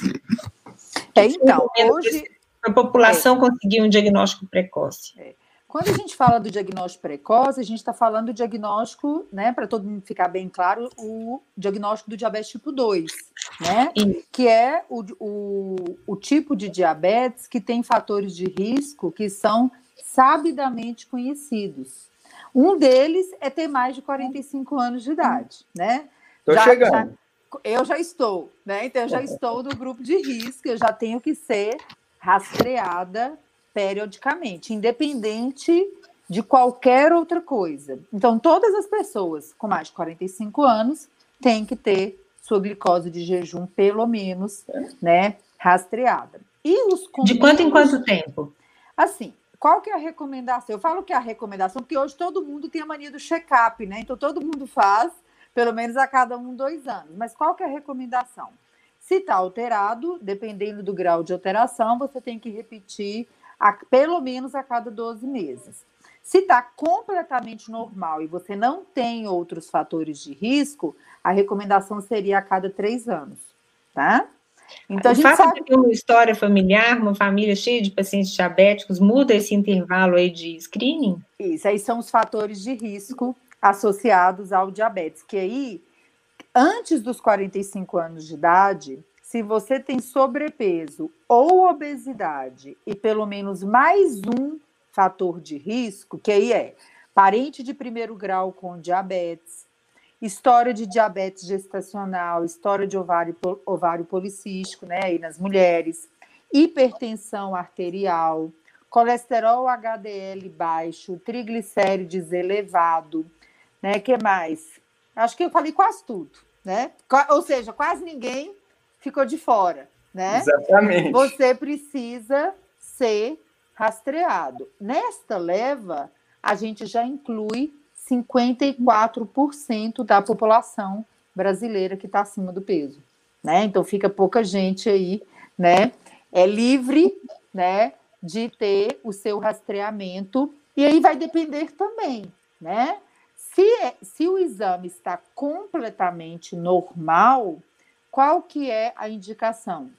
É, então, hoje...
A população é. conseguir um diagnóstico precoce. É.
Quando a gente fala do diagnóstico precoce, a gente está falando do diagnóstico, né, para todo mundo ficar bem claro, o diagnóstico do diabetes tipo 2, né? Que é o, o, o tipo de diabetes que tem fatores de risco que são sabidamente conhecidos. Um deles é ter mais de 45 anos de idade, né?
Estou chegando. Já,
eu já estou, né? Então eu já estou no grupo de risco, eu já tenho que ser rastreada periodicamente, independente de qualquer outra coisa. Então, todas as pessoas com mais de 45 anos têm que ter sua glicose de jejum, pelo menos, né, rastreada.
E os De quanto em quanto tempo?
Assim, qual que é a recomendação? Eu falo que é a recomendação, porque hoje todo mundo tem a mania do check-up, né? Então, todo mundo faz, pelo menos a cada um, dois anos. Mas qual que é a recomendação? Se está alterado, dependendo do grau de alteração, você tem que repetir a, pelo menos a cada 12 meses. Se está completamente normal e você não tem outros fatores de risco, a recomendação seria a cada três anos, tá?
Então, o a gente fato sabe... de ter uma história familiar, uma família cheia de pacientes diabéticos, muda esse intervalo aí de screening?
Isso, aí são os fatores de risco associados ao diabetes, que aí, antes dos 45 anos de idade, se você tem sobrepeso ou obesidade e pelo menos mais um fator de risco, que aí é parente de primeiro grau com diabetes, história de diabetes gestacional, história de ovário, ovário policístico, né, aí nas mulheres, hipertensão arterial, colesterol HDL baixo, triglicérides elevado, né, que mais? Acho que eu falei quase tudo, né? Ou seja, quase ninguém ficou de fora, né?
Exatamente.
Você precisa ser rastreado. Nesta leva, a gente já inclui 54% da população brasileira que está acima do peso, né? Então fica pouca gente aí, né? É livre, né? De ter o seu rastreamento e aí vai depender também, né? Se, é, se o exame está completamente normal, qual que é a indicação?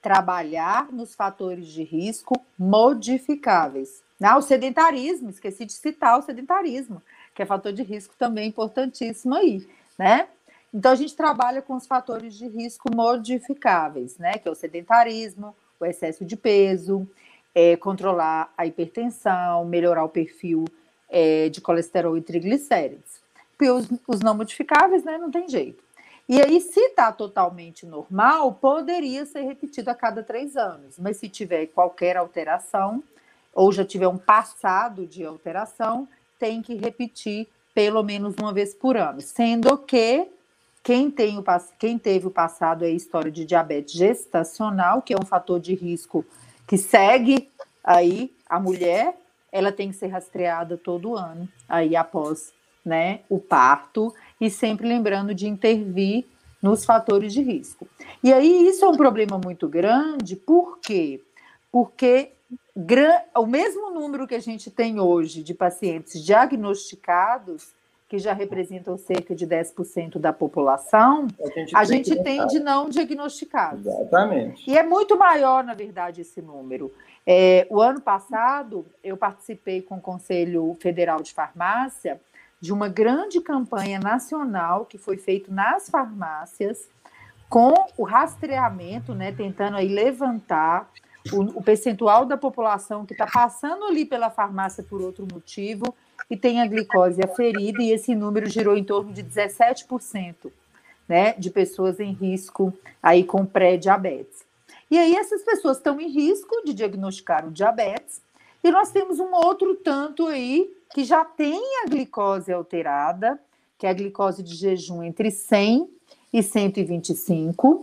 Trabalhar nos fatores de risco modificáveis. Ah, o sedentarismo, esqueci de citar o sedentarismo, que é fator de risco também importantíssimo aí, né? Então a gente trabalha com os fatores de risco modificáveis, né? Que é o sedentarismo, o excesso de peso, é, controlar a hipertensão, melhorar o perfil é, de colesterol e triglicérides. Porque os, os não modificáveis, né? Não tem jeito. E aí, se está totalmente normal, poderia ser repetido a cada três anos. Mas se tiver qualquer alteração, ou já tiver um passado de alteração, tem que repetir pelo menos uma vez por ano. Sendo que quem, tem o, quem teve o passado é a história de diabetes gestacional, que é um fator de risco que segue aí a mulher, ela tem que ser rastreada todo ano, aí após né, o parto e sempre lembrando de intervir nos fatores de risco. E aí isso é um problema muito grande, por quê? Porque o mesmo número que a gente tem hoje de pacientes diagnosticados, que já representam cerca de 10% da população, a gente, a gente tem de não diagnosticados.
Exatamente.
E é muito maior, na verdade, esse número. É, o ano passado, eu participei com o Conselho Federal de Farmácia de uma grande campanha nacional que foi feita nas farmácias com o rastreamento, né, tentando aí levantar o, o percentual da população que está passando ali pela farmácia por outro motivo e tem a glicose aferida, e esse número girou em torno de 17%, né, de pessoas em risco aí com pré-diabetes. E aí essas pessoas estão em risco de diagnosticar o diabetes, e nós temos um outro tanto aí que já tem a glicose alterada, que é a glicose de jejum entre 100 e 125.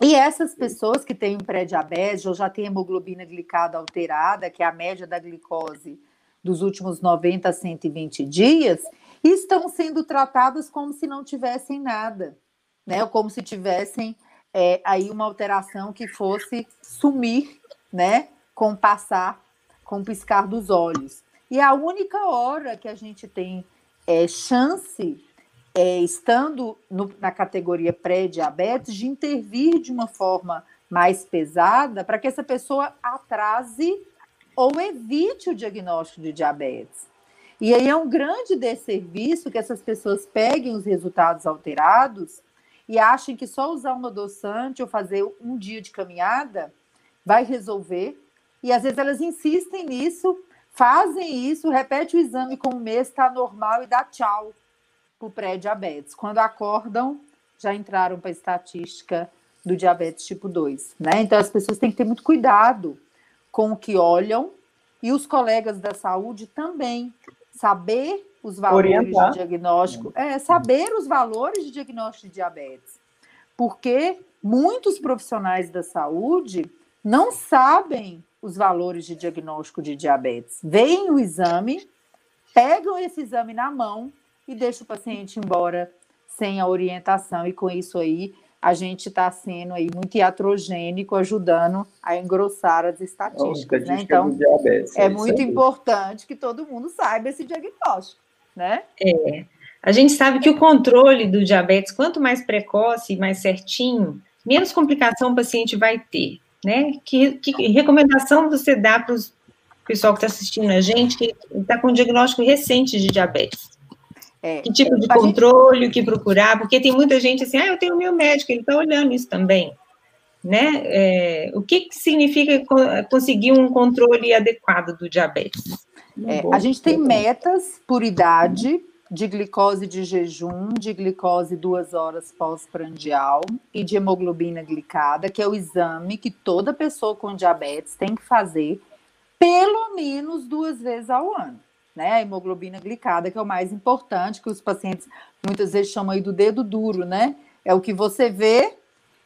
E essas pessoas que têm pré-diabetes ou já têm hemoglobina glicada alterada, que é a média da glicose dos últimos 90 a 120 dias, estão sendo tratadas como se não tivessem nada, né? Ou como se tivessem é, aí uma alteração que fosse sumir, né? Com passar, com piscar dos olhos. E a única hora que a gente tem é, chance, é, estando no, na categoria pré-diabetes, de intervir de uma forma mais pesada para que essa pessoa atrase ou evite o diagnóstico de diabetes. E aí é um grande desserviço que essas pessoas peguem os resultados alterados e achem que só usar um adoçante ou fazer um dia de caminhada vai resolver. E às vezes elas insistem nisso fazem isso, repete o exame com um mês, está normal e dá tchau para o pré-diabetes. Quando acordam, já entraram para a estatística do diabetes tipo 2. Né? Então, as pessoas têm que ter muito cuidado com o que olham e os colegas da saúde também. Saber os valores Orientar. de diagnóstico, é, saber os valores de diagnóstico de diabetes. Porque muitos profissionais da saúde não sabem os valores de diagnóstico de diabetes. Veem o exame, pegam esse exame na mão e deixam o paciente embora sem a orientação, e com isso aí a gente está sendo aí muito iatrogênico, ajudando a engrossar as estatísticas. né? Então, diabetes, é, é muito importante que todo mundo saiba esse diagnóstico, né?
É. A gente sabe que o controle do diabetes, quanto mais precoce e mais certinho, menos complicação o paciente vai ter né? Que, que recomendação você dá para o pessoal que está assistindo a gente, que está com um diagnóstico recente de diabetes? É, que tipo de controle, o que procurar? Porque tem muita gente assim, ah, eu tenho o meu médico, ele está olhando isso também. né? É, o que, que significa conseguir um controle adequado do diabetes?
É, a gente tem metas por idade de glicose de jejum, de glicose duas horas pós-prandial e de hemoglobina glicada, que é o exame que toda pessoa com diabetes tem que fazer pelo menos duas vezes ao ano. Né? A hemoglobina glicada, que é o mais importante, que os pacientes muitas vezes chamam aí do dedo duro, né? É o que você vê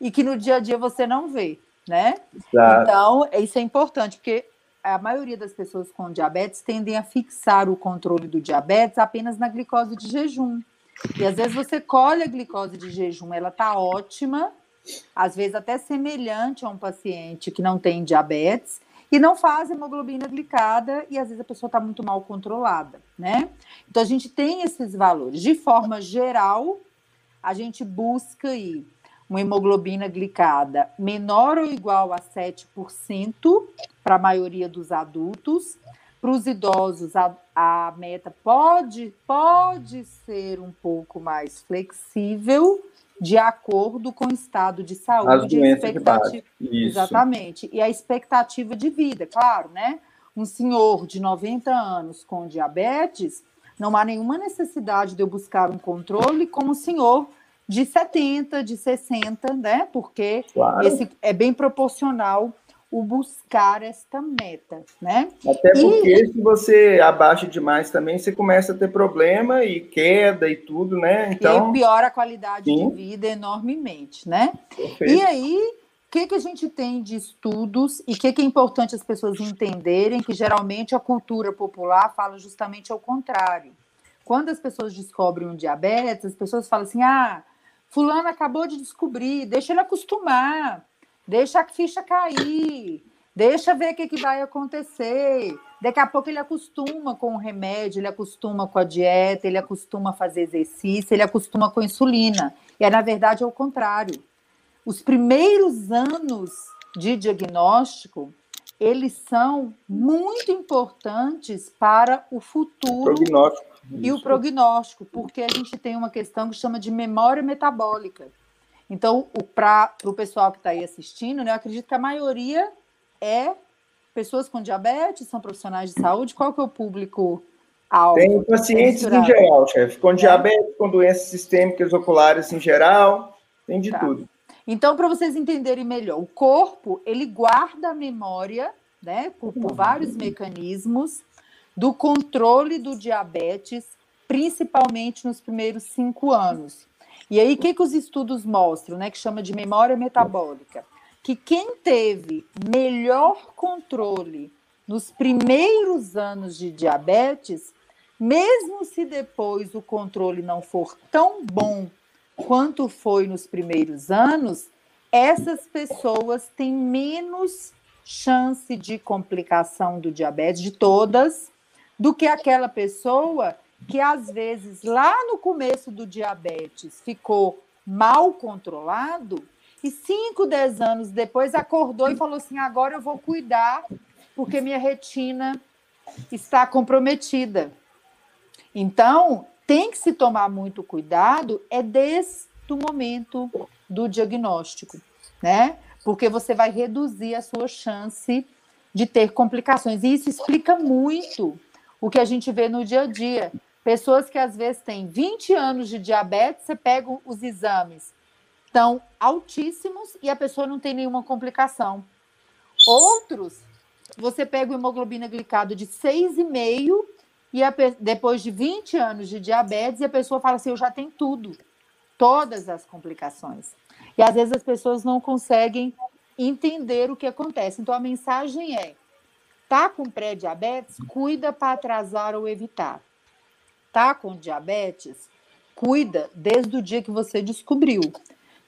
e que no dia a dia você não vê, né? Exato. Então, isso é importante, porque a maioria das pessoas com diabetes tendem a fixar o controle do diabetes apenas na glicose de jejum. E às vezes você colhe a glicose de jejum, ela tá ótima, às vezes até semelhante a um paciente que não tem diabetes, e não faz hemoglobina glicada, e às vezes a pessoa está muito mal controlada, né? Então a gente tem esses valores. De forma geral, a gente busca aí uma hemoglobina glicada menor ou igual a 7% para a maioria dos adultos. Para os idosos, a, a meta pode, pode ser um pouco mais flexível, de acordo com o estado de saúde
e expectativa.
Exatamente. E a expectativa de vida, claro, né? Um senhor de 90 anos com diabetes, não há nenhuma necessidade de eu buscar um controle como um senhor de 70, de 60, né? Porque
claro.
esse é bem proporcional o buscar esta meta, né?
Até porque e... se você abaixa demais também, você começa a ter problema e queda e tudo, né?
Então, e piora a qualidade Sim. de vida enormemente, né? Perfeito. E aí, o que, que a gente tem de estudos e o que, que é importante as pessoas entenderem que geralmente a cultura popular fala justamente ao contrário. Quando as pessoas descobrem um diabetes, as pessoas falam assim: ah, Fulano acabou de descobrir, deixa ele acostumar, deixa a ficha cair, deixa ver o que, que vai acontecer. Daqui a pouco ele acostuma com o remédio, ele acostuma com a dieta, ele acostuma a fazer exercício, ele acostuma com a insulina. E é, na verdade, é o contrário. Os primeiros anos de diagnóstico, eles são muito importantes para o futuro
prognóstico
e o prognóstico, porque a gente tem uma questão que chama de memória metabólica. Então, para o pessoal que está aí assistindo, né, eu acredito que a maioria é pessoas com diabetes, são profissionais de saúde. Qual que é o público alvo?
Tem pacientes em geral, chefe, com é. diabetes, com doenças sistêmicas oculares em geral, tem de tá. tudo.
Então, para vocês entenderem melhor, o corpo ele guarda a memória, né, por, por vários mecanismos do controle do diabetes, principalmente nos primeiros cinco anos. E aí, o que, que os estudos mostram, né, que chama de memória metabólica? Que quem teve melhor controle nos primeiros anos de diabetes, mesmo se depois o controle não for tão bom quanto foi nos primeiros anos, essas pessoas têm menos chance de complicação do diabetes, de todas, do que aquela pessoa que às vezes lá no começo do diabetes ficou mal controlado e 5, 10 anos depois acordou e falou assim: agora eu vou cuidar porque minha retina está comprometida. Então, tem que se tomar muito cuidado é desde o momento do diagnóstico, né? Porque você vai reduzir a sua chance de ter complicações. E isso explica muito o que a gente vê no dia a dia. Pessoas que às vezes têm 20 anos de diabetes, você pega os exames, estão altíssimos e a pessoa não tem nenhuma complicação. Outros, você pega o hemoglobina glicado de 6,5 e a, depois de 20 anos de diabetes, e a pessoa fala assim: eu já tenho tudo, todas as complicações. E às vezes as pessoas não conseguem entender o que acontece. Então a mensagem é: Tá com pré-diabetes? Cuida para atrasar ou evitar. Tá com diabetes? Cuida desde o dia que você descobriu.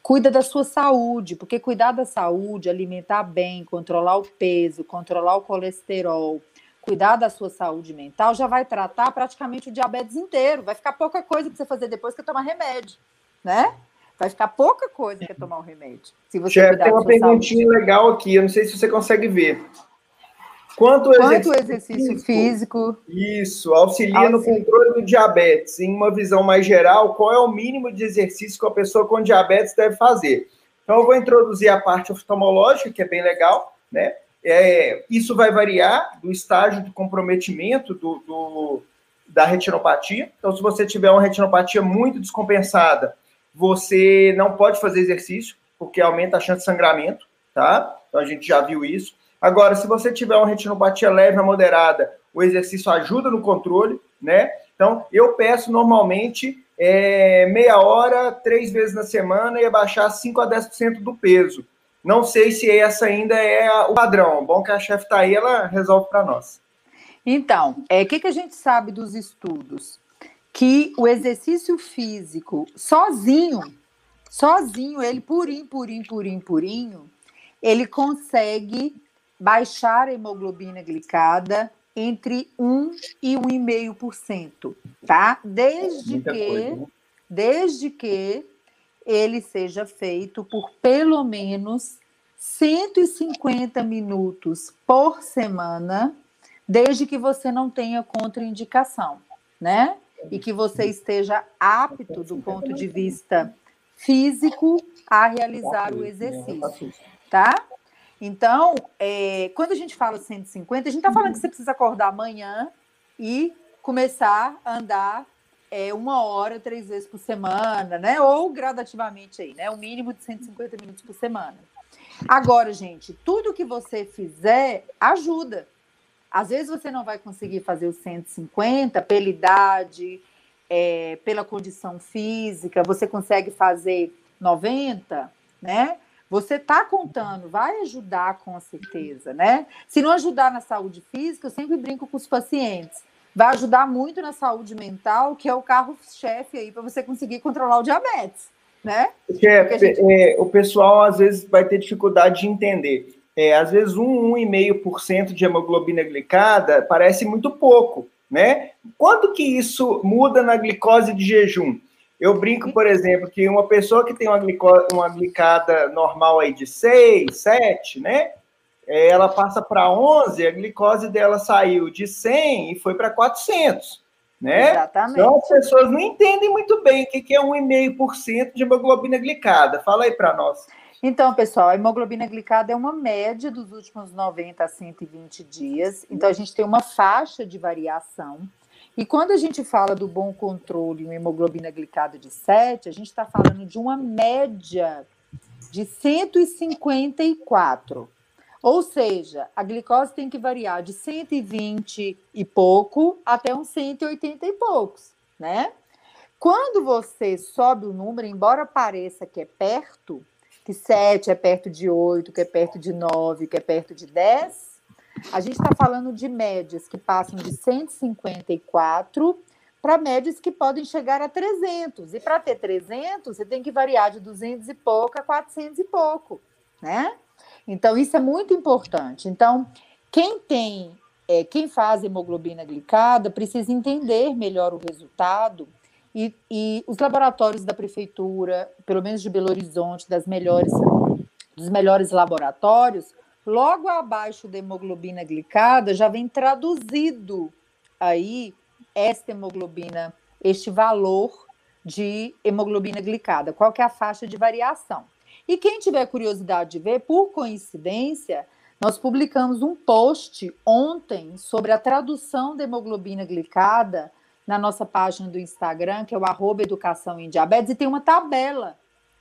Cuida da sua saúde, porque cuidar da saúde, alimentar bem, controlar o peso, controlar o colesterol, cuidar da sua saúde mental, já vai tratar praticamente o diabetes inteiro. Vai ficar pouca coisa para você fazer depois que tomar remédio, né? Vai ficar pouca coisa que tomar o remédio.
Se você Chefe, tem uma perguntinha saúde. legal aqui, eu não sei se você consegue ver.
Quanto, Quanto exercício, exercício físico,
Isso, auxilia, auxilia, no controle do diabetes. Em uma visão mais geral, qual é o mínimo de exercício que a pessoa com diabetes deve fazer? Então, eu vou introduzir a parte oftalmológica, que é bem legal, né? É, isso vai variar do estágio de comprometimento do, do, da retinopatia. Então, se você tiver uma retinopatia muito descompensada, você não pode fazer exercício, porque aumenta a chance de sangramento, tá? Então, a gente já viu isso. Agora, se você tiver uma retinopatia leve a moderada, o exercício ajuda no controle, né? Então, eu peço normalmente é, meia hora, três vezes na semana e abaixar 5 a 10% do peso. Não sei se essa ainda é o padrão. Bom que a chefe está aí, ela resolve para nós.
Então, o é, que, que a gente sabe dos estudos? Que o exercício físico sozinho, sozinho, ele purinho, purinho, purinho, purinho, ele consegue baixar a hemoglobina glicada entre 1 e 1,5%, tá? Desde Muita que coisa, né? desde que ele seja feito por pelo menos 150 minutos por semana, desde que você não tenha contraindicação, né? E que você esteja apto do ponto de vista físico a realizar o exercício, tá? Então, é, quando a gente fala 150, a gente está falando que você precisa acordar amanhã e começar a andar é, uma hora, três vezes por semana, né? Ou gradativamente aí, né? O mínimo de 150 minutos por semana. Agora, gente, tudo que você fizer ajuda. Às vezes você não vai conseguir fazer os 150 pela idade, é, pela condição física, você consegue fazer 90, né? Você está contando, vai ajudar com certeza, né? Se não ajudar na saúde física, eu sempre brinco com os pacientes. Vai ajudar muito na saúde mental, que é o carro-chefe aí para você conseguir controlar o diabetes, né?
Porque, Porque gente... é, o pessoal às vezes vai ter dificuldade de entender. É, às vezes um 1,5% de hemoglobina glicada parece muito pouco, né? Quanto que isso muda na glicose de jejum? Eu brinco, por exemplo, que uma pessoa que tem uma, glico, uma glicada normal aí de 6, 7, né? Ela passa para 11, a glicose dela saiu de 100 e foi para 400, né? Exatamente. Então as pessoas não entendem muito bem o que é 1,5% de hemoglobina glicada. Fala aí para nós.
Então, pessoal, a hemoglobina glicada é uma média dos últimos 90 a 120 dias. Então, a gente tem uma faixa de variação. E quando a gente fala do bom controle em hemoglobina glicada de 7, a gente está falando de uma média de 154. Ou seja, a glicose tem que variar de 120 e pouco até uns 180 e poucos, né? Quando você sobe o número, embora pareça que é perto, que 7 é perto de 8, que é perto de 9, que é perto de 10, a gente está falando de médias que passam de 154 para médias que podem chegar a 300. E para ter 300, você tem que variar de 200 e pouco a 400 e pouco, né? Então, isso é muito importante. Então, quem tem, é, quem faz hemoglobina glicada precisa entender melhor o resultado e, e, os laboratórios da prefeitura, pelo menos de Belo Horizonte, das melhores, dos melhores laboratórios, Logo abaixo da hemoglobina glicada já vem traduzido aí esta hemoglobina, este valor de hemoglobina glicada, qual que é a faixa de variação. E quem tiver curiosidade de ver, por coincidência, nós publicamos um post ontem sobre a tradução da hemoglobina glicada na nossa página do Instagram, que é o arroba educação em diabetes, e tem uma tabela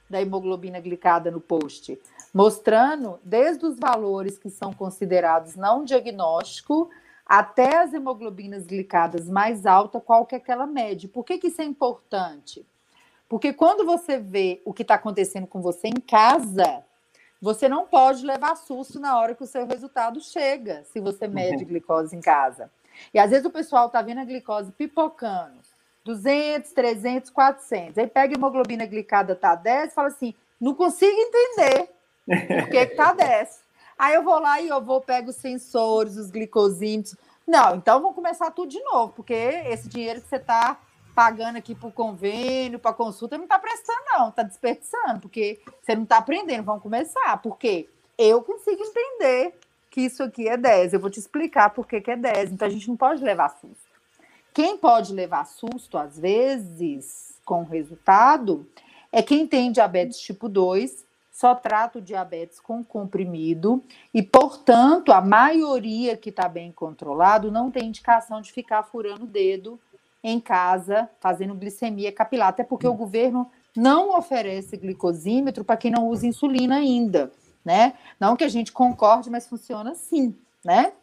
da hemoglobina glicada no post mostrando desde os valores que são considerados não diagnóstico até as hemoglobinas glicadas mais altas, qual que é aquela média. Por que, que isso é importante? Porque quando você vê o que está acontecendo com você em casa, você não pode levar susto na hora que o seu resultado chega, se você mede uhum. glicose em casa. E às vezes o pessoal está vendo a glicose pipocando, 200, 300, 400. Aí pega a hemoglobina glicada, tá 10, fala assim, não consigo entender. Por que tá 10? Aí eu vou lá e eu vou, pego os sensores, os glicosímetros. Não, então vamos começar tudo de novo, porque esse dinheiro que você está pagando aqui para o convênio, para consulta, não está prestando, não, está desperdiçando, porque você não está aprendendo. Vamos começar, porque eu consigo entender que isso aqui é 10. Eu vou te explicar por que, que é 10. Então a gente não pode levar susto. Quem pode levar susto, às vezes, com o resultado, é quem tem diabetes tipo 2 só trata o diabetes com comprimido e, portanto, a maioria que está bem controlado não tem indicação de ficar furando o dedo em casa fazendo glicemia capilar, até porque o governo não oferece glicosímetro para quem não usa insulina ainda, né? Não que a gente concorde, mas funciona assim, né?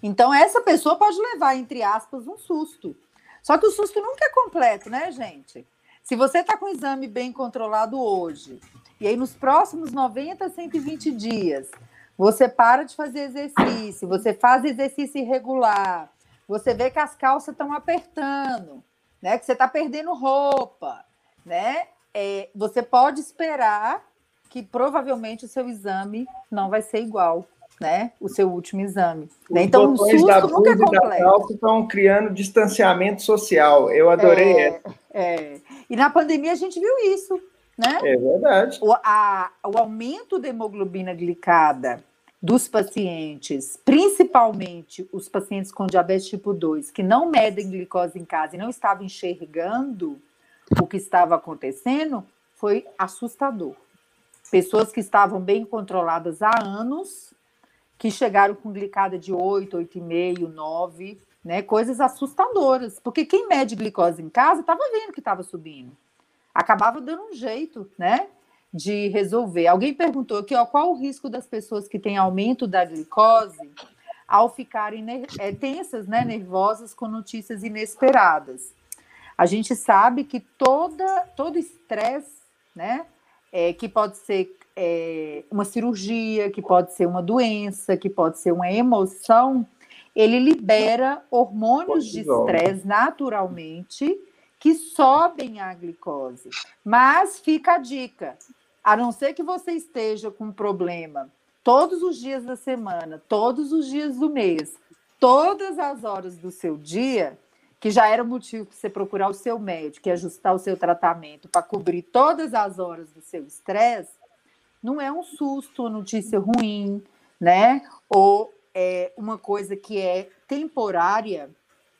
Então, essa pessoa pode levar, entre aspas, um susto. Só que o susto nunca é completo, né, gente? Se você está com o exame bem controlado hoje, e aí nos próximos 90, 120 dias, você para de fazer exercício, você faz exercício irregular, você vê que as calças estão apertando, né? Que você está perdendo roupa, né? É, você pode esperar que provavelmente o seu exame não vai ser igual, né? O seu último exame. Né? Então, o susto da nunca é completo.
estão criando distanciamento social. Eu adorei
é, essa. É. E na pandemia a gente viu isso, né?
É verdade.
O, a, o aumento da hemoglobina glicada dos pacientes, principalmente os pacientes com diabetes tipo 2, que não medem glicose em casa e não estavam enxergando o que estava acontecendo, foi assustador. Pessoas que estavam bem controladas há anos, que chegaram com glicada de 8, 8,5, 9, né? Coisas assustadoras, porque quem mede glicose em casa estava vendo que estava subindo. Acabava dando um jeito, né? De resolver. Alguém perguntou aqui, ó, qual o risco das pessoas que têm aumento da glicose ao ficarem é, tensas, né, nervosas com notícias inesperadas? A gente sabe que toda, todo estresse, né, é, que pode ser é, uma cirurgia, que pode ser uma doença, que pode ser uma emoção, ele libera hormônios de estresse naturalmente que sobem a glicose. Mas fica a dica: a não ser que você esteja com um problema todos os dias da semana, todos os dias do mês, todas as horas do seu dia, que já era motivo para você procurar o seu médico e ajustar o seu tratamento para cobrir todas as horas do seu estresse, não é um susto, uma notícia ruim, né? Ou é uma coisa que é temporária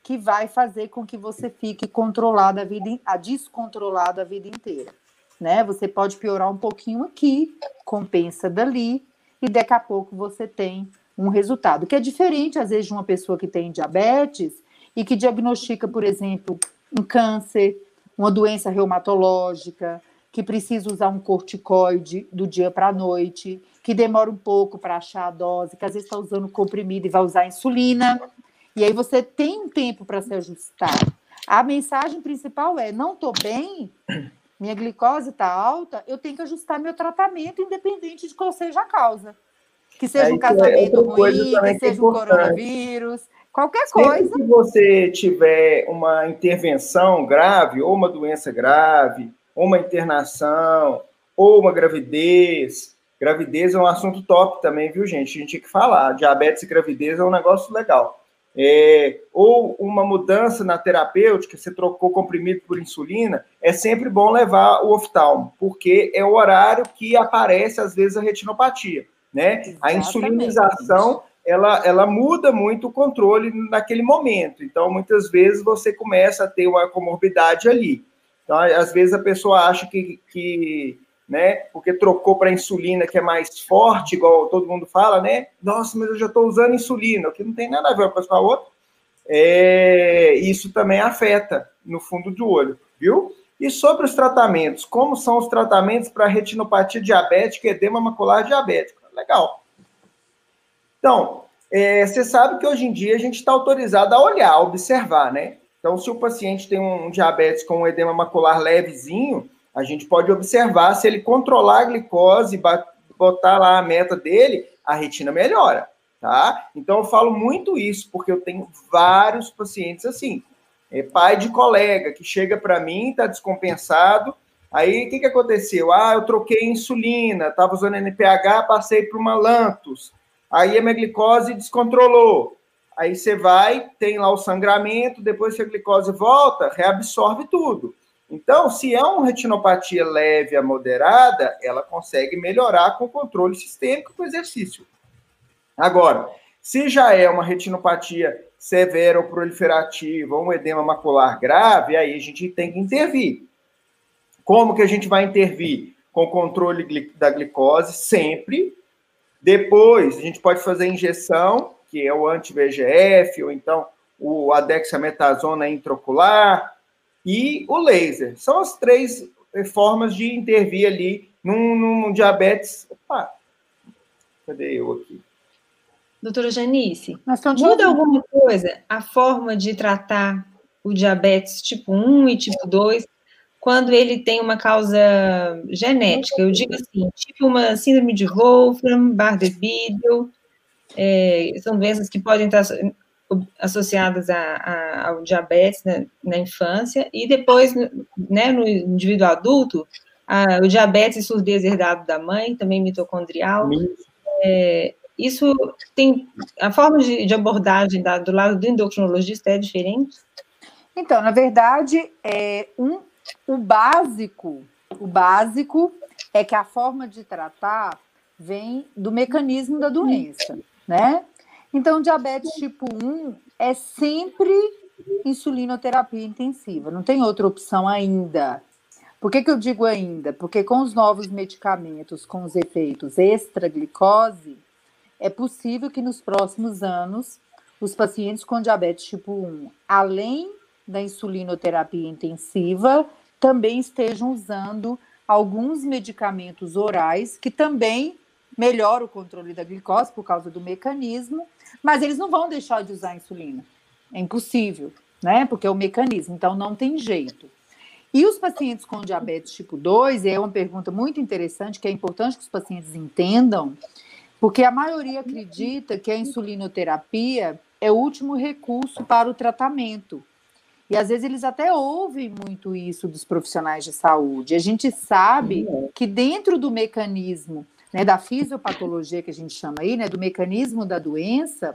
que vai fazer com que você fique controlado a vida, a descontrolado a vida inteira, né? Você pode piorar um pouquinho aqui, compensa dali e daqui a pouco você tem um resultado que é diferente às vezes de uma pessoa que tem diabetes e que diagnostica, por exemplo, um câncer, uma doença reumatológica, que precisa usar um corticoide do dia para a noite, que demora um pouco para achar a dose, que às vezes está usando comprimido e vai usar insulina. E aí você tem um tempo para se ajustar. A mensagem principal é: não estou bem, minha glicose está alta, eu tenho que ajustar meu tratamento, independente de qual seja a causa. Que seja é, um é casamento é ruim, que seja um coronavírus, qualquer
Sempre
coisa.
Se você tiver uma intervenção grave, ou uma doença grave, ou uma internação, ou uma gravidez, Gravidez é um assunto top também, viu, gente? A gente tinha que falar. Diabetes e gravidez é um negócio legal. É, ou uma mudança na terapêutica, você trocou comprimido por insulina, é sempre bom levar o oftalmo, porque é o horário que aparece, às vezes, a retinopatia. Né? Exatamente. A insulinização ela, ela muda muito o controle naquele momento. Então, muitas vezes, você começa a ter uma comorbidade ali. Então, às vezes, a pessoa acha que, que né? Porque trocou para insulina, que é mais forte, igual todo mundo fala, né? Nossa, mas eu já estou usando insulina, o que não tem nada a ver com a outra. É, isso também afeta no fundo do olho, viu? E sobre os tratamentos, como são os tratamentos para retinopatia diabética e edema macular diabético? Legal. Então, é, você sabe que hoje em dia a gente está autorizado a olhar, observar, né? Então, se o paciente tem um diabetes com um edema macular levezinho, a gente pode observar se ele controlar a glicose botar lá a meta dele, a retina melhora, tá? Então eu falo muito isso porque eu tenho vários pacientes assim, é pai de colega que chega para mim, está descompensado, aí o que, que aconteceu? Ah, eu troquei insulina, estava usando NPH, passei para uma Lantus, aí a minha glicose descontrolou. Aí você vai, tem lá o sangramento, depois que a glicose volta, reabsorve tudo. Então, se é uma retinopatia leve a moderada, ela consegue melhorar com o controle sistêmico com o exercício. Agora, se já é uma retinopatia severa ou proliferativa, ou um edema macular grave, aí a gente tem que intervir. Como que a gente vai intervir? com controle da glicose, sempre. Depois, a gente pode fazer injeção, que é o anti-VGF, ou então o adexametasona intraocular, e o laser. São as três formas de intervir ali num, num diabetes. Opa, cadê eu aqui?
Doutora Janice, muda alguma coisa a forma de tratar o diabetes tipo 1 e tipo 2 quando ele tem uma causa genética? Eu digo assim, tipo uma síndrome de Wolfram, Bardet-Biedl, é, são doenças que podem estar associadas a, a, ao diabetes na, na, infância, e depois, né, no indivíduo adulto, a, o diabetes e surdez herdado da mãe, também mitocondrial. É, isso tem. A forma de, de abordagem da, do lado do endocrinologista é diferente?
Então, na verdade, é um, o básico, o básico é que a forma de tratar vem do mecanismo da doença, né? Então, diabetes tipo 1 é sempre insulinoterapia intensiva, não tem outra opção ainda. Por que, que eu digo ainda? Porque com os novos medicamentos, com os efeitos extra-glicose, é possível que nos próximos anos os pacientes com diabetes tipo 1, além da insulinoterapia intensiva, também estejam usando alguns medicamentos orais que também melhoram o controle da glicose por causa do mecanismo mas eles não vão deixar de usar a insulina. É impossível, né? Porque é o mecanismo, então não tem jeito. E os pacientes com diabetes tipo 2, é uma pergunta muito interessante, que é importante que os pacientes entendam, porque a maioria acredita que a insulinoterapia é o último recurso para o tratamento. E às vezes eles até ouvem muito isso dos profissionais de saúde. A gente sabe que dentro do mecanismo né, da fisiopatologia que a gente chama aí, né, do mecanismo da doença,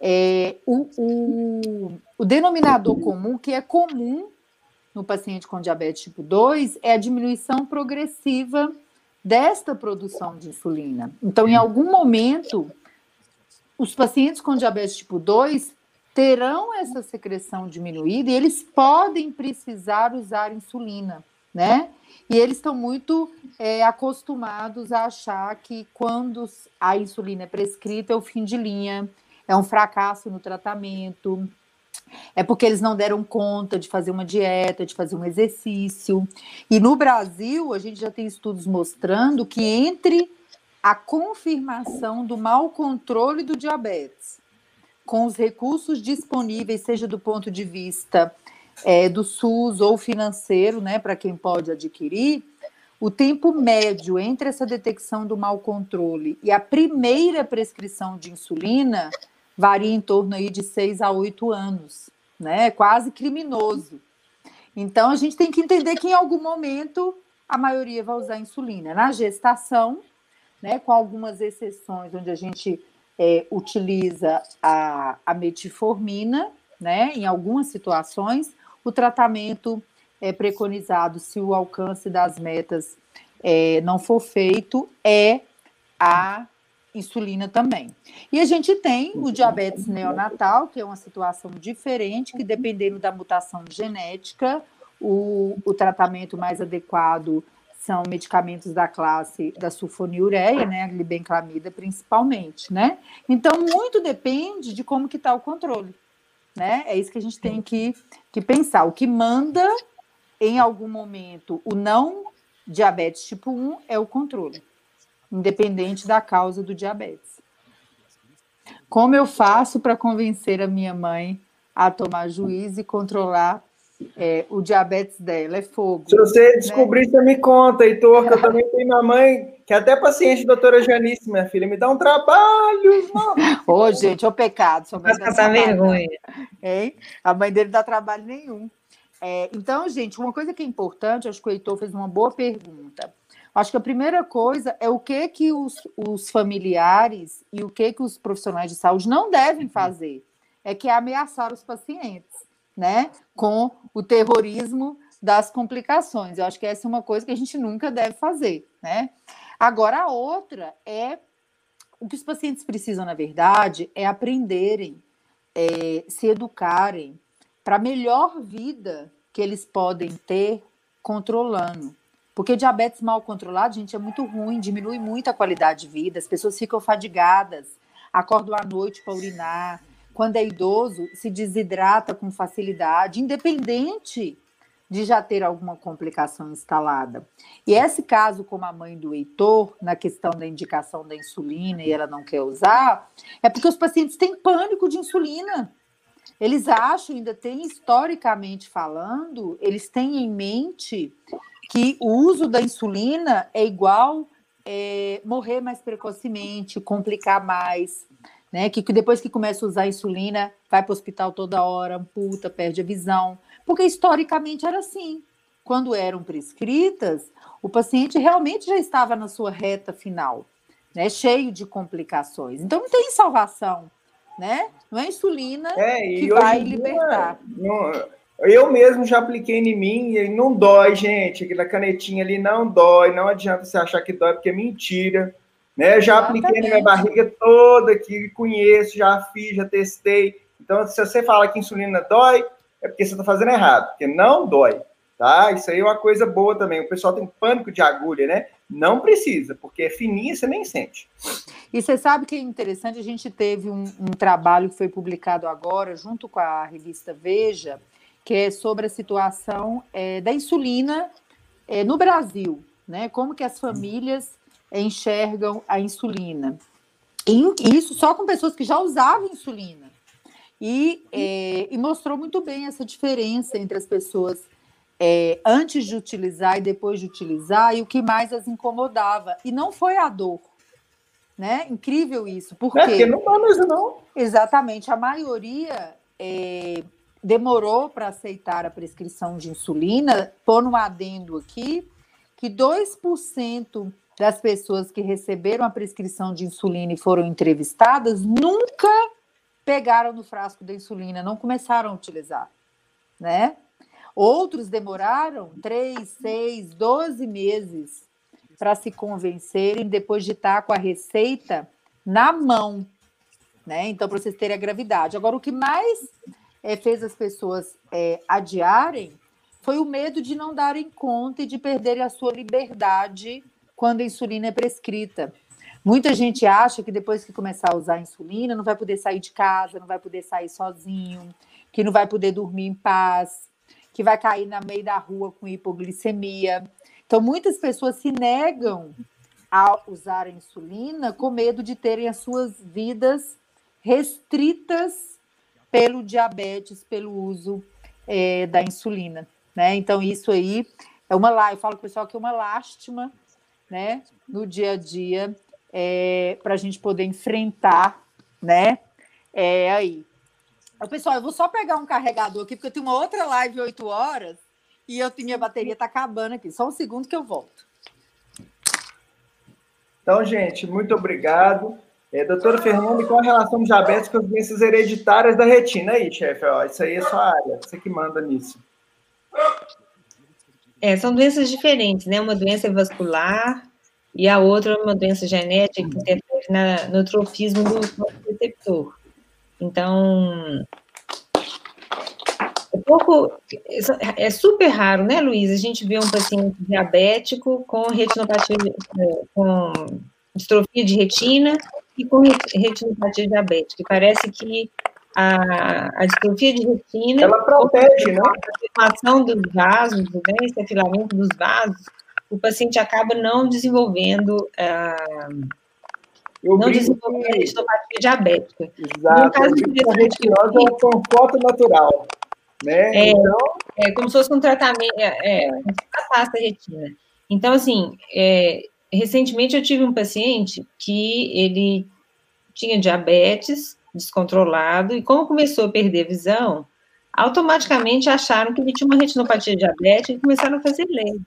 é, o, o, o denominador comum, que é comum no paciente com diabetes tipo 2, é a diminuição progressiva desta produção de insulina. Então, em algum momento, os pacientes com diabetes tipo 2 terão essa secreção diminuída e eles podem precisar usar insulina, né? E eles estão muito é, acostumados a achar que quando a insulina é prescrita é o fim de linha, é um fracasso no tratamento, é porque eles não deram conta de fazer uma dieta, de fazer um exercício. E no Brasil, a gente já tem estudos mostrando que entre a confirmação do mau controle do diabetes, com os recursos disponíveis, seja do ponto de vista é, do SUS ou financeiro, né, para quem pode adquirir, o tempo médio entre essa detecção do mau controle e a primeira prescrição de insulina varia em torno aí de seis a oito anos, né? Quase criminoso. Então a gente tem que entender que em algum momento a maioria vai usar insulina. Na gestação, né, com algumas exceções onde a gente é, utiliza a, a metformina, né, em algumas situações, o tratamento é preconizado, se o alcance das metas é, não for feito, é a insulina também. E a gente tem o diabetes neonatal, que é uma situação diferente, que dependendo da mutação genética, o, o tratamento mais adequado são medicamentos da classe da sulfonilureia, né, a glibenclamida principalmente, né? Então, muito depende de como que está o controle né? É isso que a gente tem que, que pensar. O que manda, em algum momento, o não diabetes tipo 1 é o controle, independente da causa do diabetes. Como eu faço para convencer a minha mãe a tomar juízo e controlar é, o diabetes dela? É fogo.
Se você né? descobrir, né? você me conta, Heitor, que eu também tenho minha mãe que é até paciente, doutora Janice, minha filha, me dá um trabalho.
Ô, oh, gente, ô pecado. Sua
mãe Vai passar vergonha.
Hein? A mãe dele não dá trabalho nenhum. É, então, gente, uma coisa que é importante, acho que o Heitor fez uma boa pergunta. Acho que a primeira coisa é o que que os, os familiares e o que que os profissionais de saúde não devem fazer. É que é ameaçar os pacientes, né? Com o terrorismo das complicações. Eu acho que essa é uma coisa que a gente nunca deve fazer, né? Agora, a outra é o que os pacientes precisam, na verdade, é aprenderem, é, se educarem para a melhor vida que eles podem ter controlando. Porque diabetes mal controlado, gente, é muito ruim, diminui muito a qualidade de vida, as pessoas ficam fadigadas, acordam à noite para urinar. Quando é idoso, se desidrata com facilidade, independente de já ter alguma complicação instalada. E esse caso, como a mãe do Heitor, na questão da indicação da insulina e ela não quer usar, é porque os pacientes têm pânico de insulina. Eles acham, ainda tem historicamente falando, eles têm em mente que o uso da insulina é igual é, morrer mais precocemente, complicar mais, né? Que, que depois que começa a usar a insulina, vai para o hospital toda hora, amputa, perde a visão. Porque historicamente era assim. Quando eram prescritas, o paciente realmente já estava na sua reta final, né? Cheio de complicações. Então não tem salvação, né? Não é insulina é, que vai libertar.
Não, eu mesmo já apliquei em mim e não dói, gente. Aquela canetinha ali não dói, não adianta você achar que dói, porque é mentira. Né? Já Exatamente. apliquei na minha barriga toda aqui, conheço, já fiz, já testei. Então, se você fala que insulina dói, é porque você está fazendo errado, porque não dói, tá? Isso aí é uma coisa boa também. O pessoal tem pânico de agulha, né? Não precisa, porque é fininha, você nem sente.
E você sabe que é interessante, a gente teve um, um trabalho que foi publicado agora, junto com a revista Veja, que é sobre a situação é, da insulina é, no Brasil, né? Como que as famílias enxergam a insulina. E isso só com pessoas que já usavam insulina. E, é, e mostrou muito bem essa diferença entre as pessoas é, antes de utilizar e depois de utilizar, e o que mais as incomodava. E não foi a dor. Né? Incrível isso. Por é,
porque não dá não.
Exatamente. A maioria é, demorou para aceitar a prescrição de insulina, por um adendo aqui, que 2% das pessoas que receberam a prescrição de insulina e foram entrevistadas nunca pegaram no frasco da insulina, não começaram a utilizar, né? Outros demoraram 3, 6, 12 meses para se convencerem depois de estar com a receita na mão, né? Então, para vocês terem a gravidade. Agora, o que mais é, fez as pessoas é, adiarem foi o medo de não darem conta e de perderem a sua liberdade quando a insulina é prescrita. Muita gente acha que depois que começar a usar insulina, não vai poder sair de casa, não vai poder sair sozinho, que não vai poder dormir em paz, que vai cair na meio da rua com hipoglicemia. Então, muitas pessoas se negam a usar a insulina com medo de terem as suas vidas restritas pelo diabetes, pelo uso é, da insulina. Né? Então, isso aí é uma eu falo pessoal que é uma lástima né, no dia a dia é, para a gente poder enfrentar, né? É aí. Pessoal, eu vou só pegar um carregador aqui, porque eu tenho uma outra live 8 horas e eu minha bateria está acabando aqui. Só um segundo que eu volto.
Então, gente, muito obrigado. É, doutora Fernanda, qual a relação diabetes com as doenças hereditárias da retina? Aí, chefe, ó, isso aí é sua área, você que manda nisso.
É, são doenças diferentes, né? Uma doença vascular e a outra é uma doença genética que interfere na, no trofismo do receptor. Então, é pouco, é super raro, né, Luiz? A gente vê um paciente diabético com retinopatia, com distrofia de retina e com retinopatia diabética. Parece que a, a distrofia de retina...
Ela protege, né?
A formação dos vasos, né, esse afilamento dos vasos, o paciente acaba não desenvolvendo... Uh, não desenvolvendo a retinopatia diabética.
Exato. No caso de retinose é um natural. Né?
É, então... é como se fosse um tratamento, é, é tratasse a retina. Então, assim, é, recentemente eu tive um paciente que ele tinha diabetes descontrolado e como começou a perder visão, automaticamente acharam que ele tinha uma retinopatia diabética e começaram a fazer laser.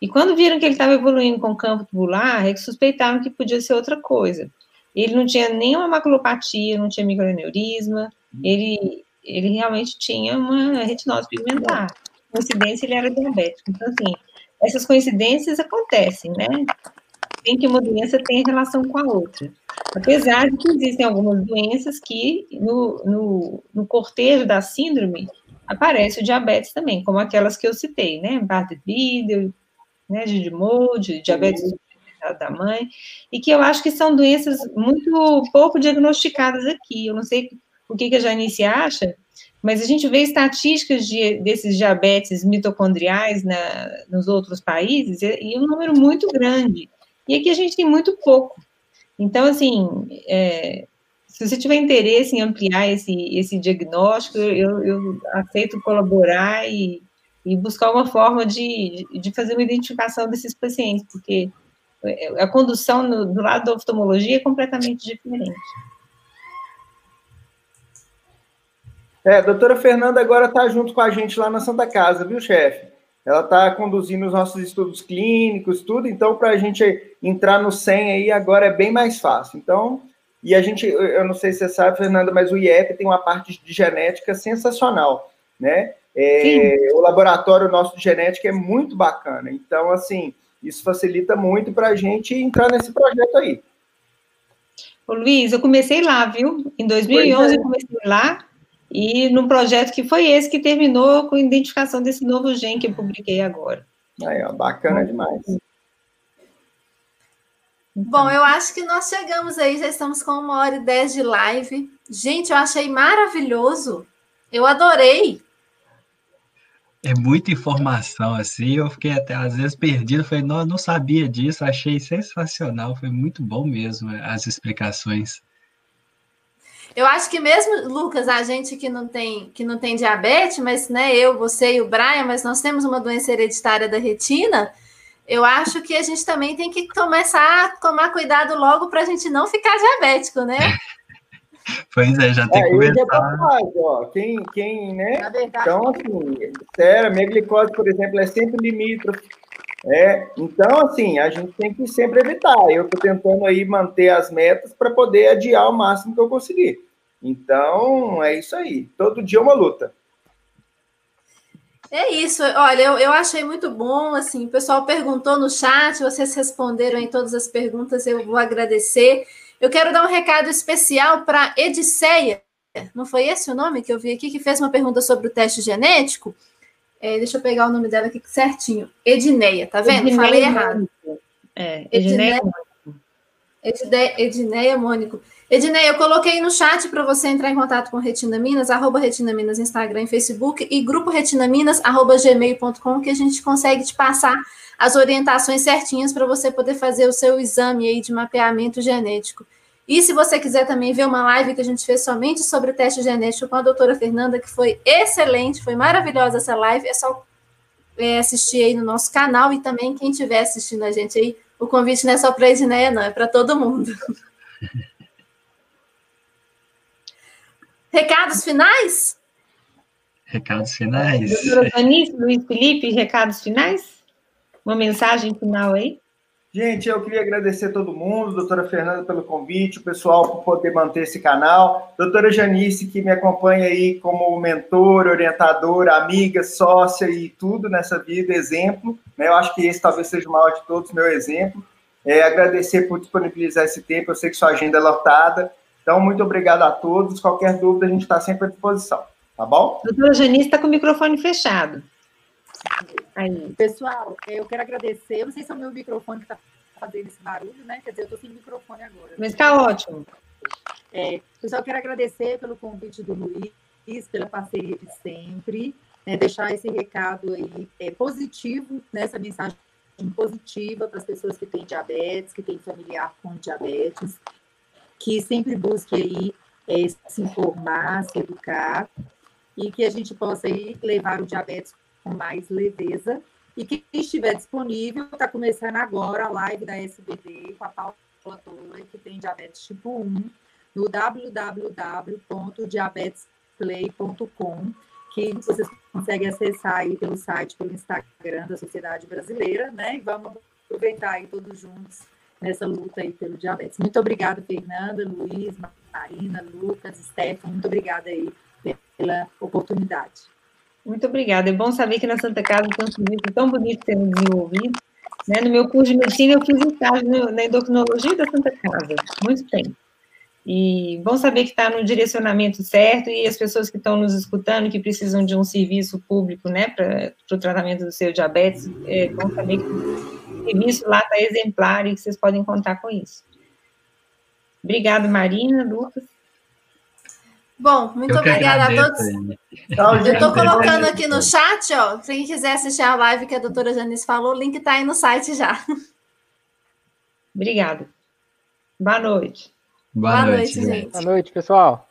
E quando viram que ele estava evoluindo com campo tubular, é que suspeitaram que podia ser outra coisa. Ele não tinha nenhuma maculopatia, não tinha microaneurisma, ele, ele realmente tinha uma retinose pigmentar. Coincidência, ele era diabético. Então, assim, essas coincidências acontecem, né? Tem que uma doença tem relação com a outra. Apesar de que existem algumas doenças que, no, no, no cortejo da síndrome, aparece o diabetes também, como aquelas que eu citei, né? Bardet-Biedl, né, de de diabetes da mãe, e que eu acho que são doenças muito pouco diagnosticadas aqui. Eu não sei o que, que a Janice acha, mas a gente vê estatísticas de, desses diabetes mitocondriais na, nos outros países e, e um número muito grande. E aqui a gente tem muito pouco. Então, assim, é, se você tiver interesse em ampliar esse, esse diagnóstico, eu, eu aceito colaborar e, e buscar uma forma de, de fazer uma identificação desses pacientes, porque a condução no, do lado da oftalmologia é completamente diferente.
É, a doutora Fernanda agora está junto com a gente lá na Santa Casa, viu, chefe? Ela está conduzindo os nossos estudos clínicos, tudo, então para a gente entrar no 100 aí agora é bem mais fácil. Então, e a gente, eu não sei se você sabe, Fernanda, mas o IEP tem uma parte de genética sensacional, né? É, o laboratório nosso de genética é muito bacana. Então, assim, isso facilita muito para a gente entrar nesse projeto aí.
Ô, Luiz, eu comecei lá, viu? Em 2011 é. eu comecei lá, e no projeto que foi esse que terminou com a identificação desse novo gene que eu publiquei agora.
Aí, ó, bacana demais.
Bom, eu acho que nós chegamos aí, já estamos com uma hora e dez de live. Gente, eu achei maravilhoso. Eu adorei.
É muita informação, assim, eu fiquei até às vezes perdido, falei, não, não sabia disso, achei sensacional, foi muito bom mesmo as explicações.
Eu acho que mesmo, Lucas, a gente que não tem, que não tem diabetes, mas né, eu, você e o Brian, mas nós temos uma doença hereditária da retina, eu acho que a gente também tem que começar a tomar cuidado logo para a gente não ficar diabético, né?
Pois é, já tem é, que começar.
É ó, quem, quem, né? Então, assim, sério, minha glicose, por exemplo, é sempre limítrofe. É, então, assim, a gente tem que sempre evitar. Eu estou tentando aí manter as metas para poder adiar o máximo que eu conseguir. Então, é isso aí. Todo dia é uma luta.
É isso. Olha, eu, eu achei muito bom. Assim, o pessoal perguntou no chat, vocês responderam em todas as perguntas. Eu vou agradecer. Eu quero dar um recado especial para Ediceia. Não foi esse o nome que eu vi aqui que fez uma pergunta sobre o teste genético? É, deixa eu pegar o nome dela aqui certinho. Edneia, tá vendo? Edneia Falei errado.
É, Edneia.
Edneia, Edneia Mônico. Ednei, eu coloquei no chat para você entrar em contato com Retina Minas, arroba Retina Minas Instagram e Facebook, e grupo Retina Minas, arroba gmail.com, que a gente consegue te passar as orientações certinhas para você poder fazer o seu exame aí de mapeamento genético. E se você quiser também ver uma live que a gente fez somente sobre o teste genético com a doutora Fernanda, que foi excelente, foi maravilhosa essa live, é só é, assistir aí no nosso canal e também quem estiver assistindo a gente aí, o convite não é só para a Edneia, não, é para todo mundo. Recados finais?
Recados finais.
Doutora Janice, Luiz Felipe, recados finais? Uma mensagem final aí?
Gente, eu queria agradecer todo mundo, doutora Fernanda pelo convite, o pessoal por poder manter esse canal, doutora Janice, que me acompanha aí como mentor, orientadora, amiga, sócia e tudo nessa vida, exemplo. Né? Eu acho que esse talvez seja o maior de todos, meu exemplo. É, agradecer por disponibilizar esse tempo, eu sei que sua agenda é lotada, então, muito obrigado a todos. Qualquer dúvida, a gente está sempre à disposição. Tá bom?
Doutora Janice está com o microfone fechado.
Aí. Pessoal, eu quero agradecer. Eu não sei se é o meu microfone que está fazendo esse barulho, né? Quer dizer, eu estou sem microfone agora.
Mas está ótimo.
É, pessoal, eu quero agradecer pelo convite do Luiz, pela parceria de sempre, né, deixar esse recado aí é, positivo, né, essa mensagem positiva para as pessoas que têm diabetes, que têm familiar com diabetes, que sempre busque aí é, se informar, se educar, e que a gente possa aí levar o diabetes com mais leveza. E quem estiver disponível, está começando agora a live da SBD com a Paula Tola, que tem diabetes tipo 1, no www.diabetesplay.com, que vocês conseguem acessar aí pelo site, pelo Instagram da Sociedade Brasileira, né? E vamos aproveitar aí todos juntos nessa luta aí pelo diabetes. Muito obrigada, Fernanda, Luiz, Marina, Lucas, Stefano, muito obrigada aí pela oportunidade.
Muito obrigada. É bom saber que na Santa Casa tem um serviço tão bonito sendo desenvolvido. Né? No meu curso de medicina, eu fiz estágio na endocrinologia da Santa Casa, muito tempo. E bom saber que está no direcionamento certo e as pessoas que estão nos escutando, que precisam de um serviço público, né, para o tratamento do seu diabetes, é bom saber que o serviço lá está exemplar e que vocês podem contar com isso. Obrigada, Marina, Lucas.
Bom, muito Eu obrigada a todos. Eu estou colocando aqui no chat, ó, quem quiser assistir a live que a doutora Janice falou, o link está aí no site já.
Obrigada. Boa noite.
Boa, Boa noite, noite, gente.
Boa noite, pessoal.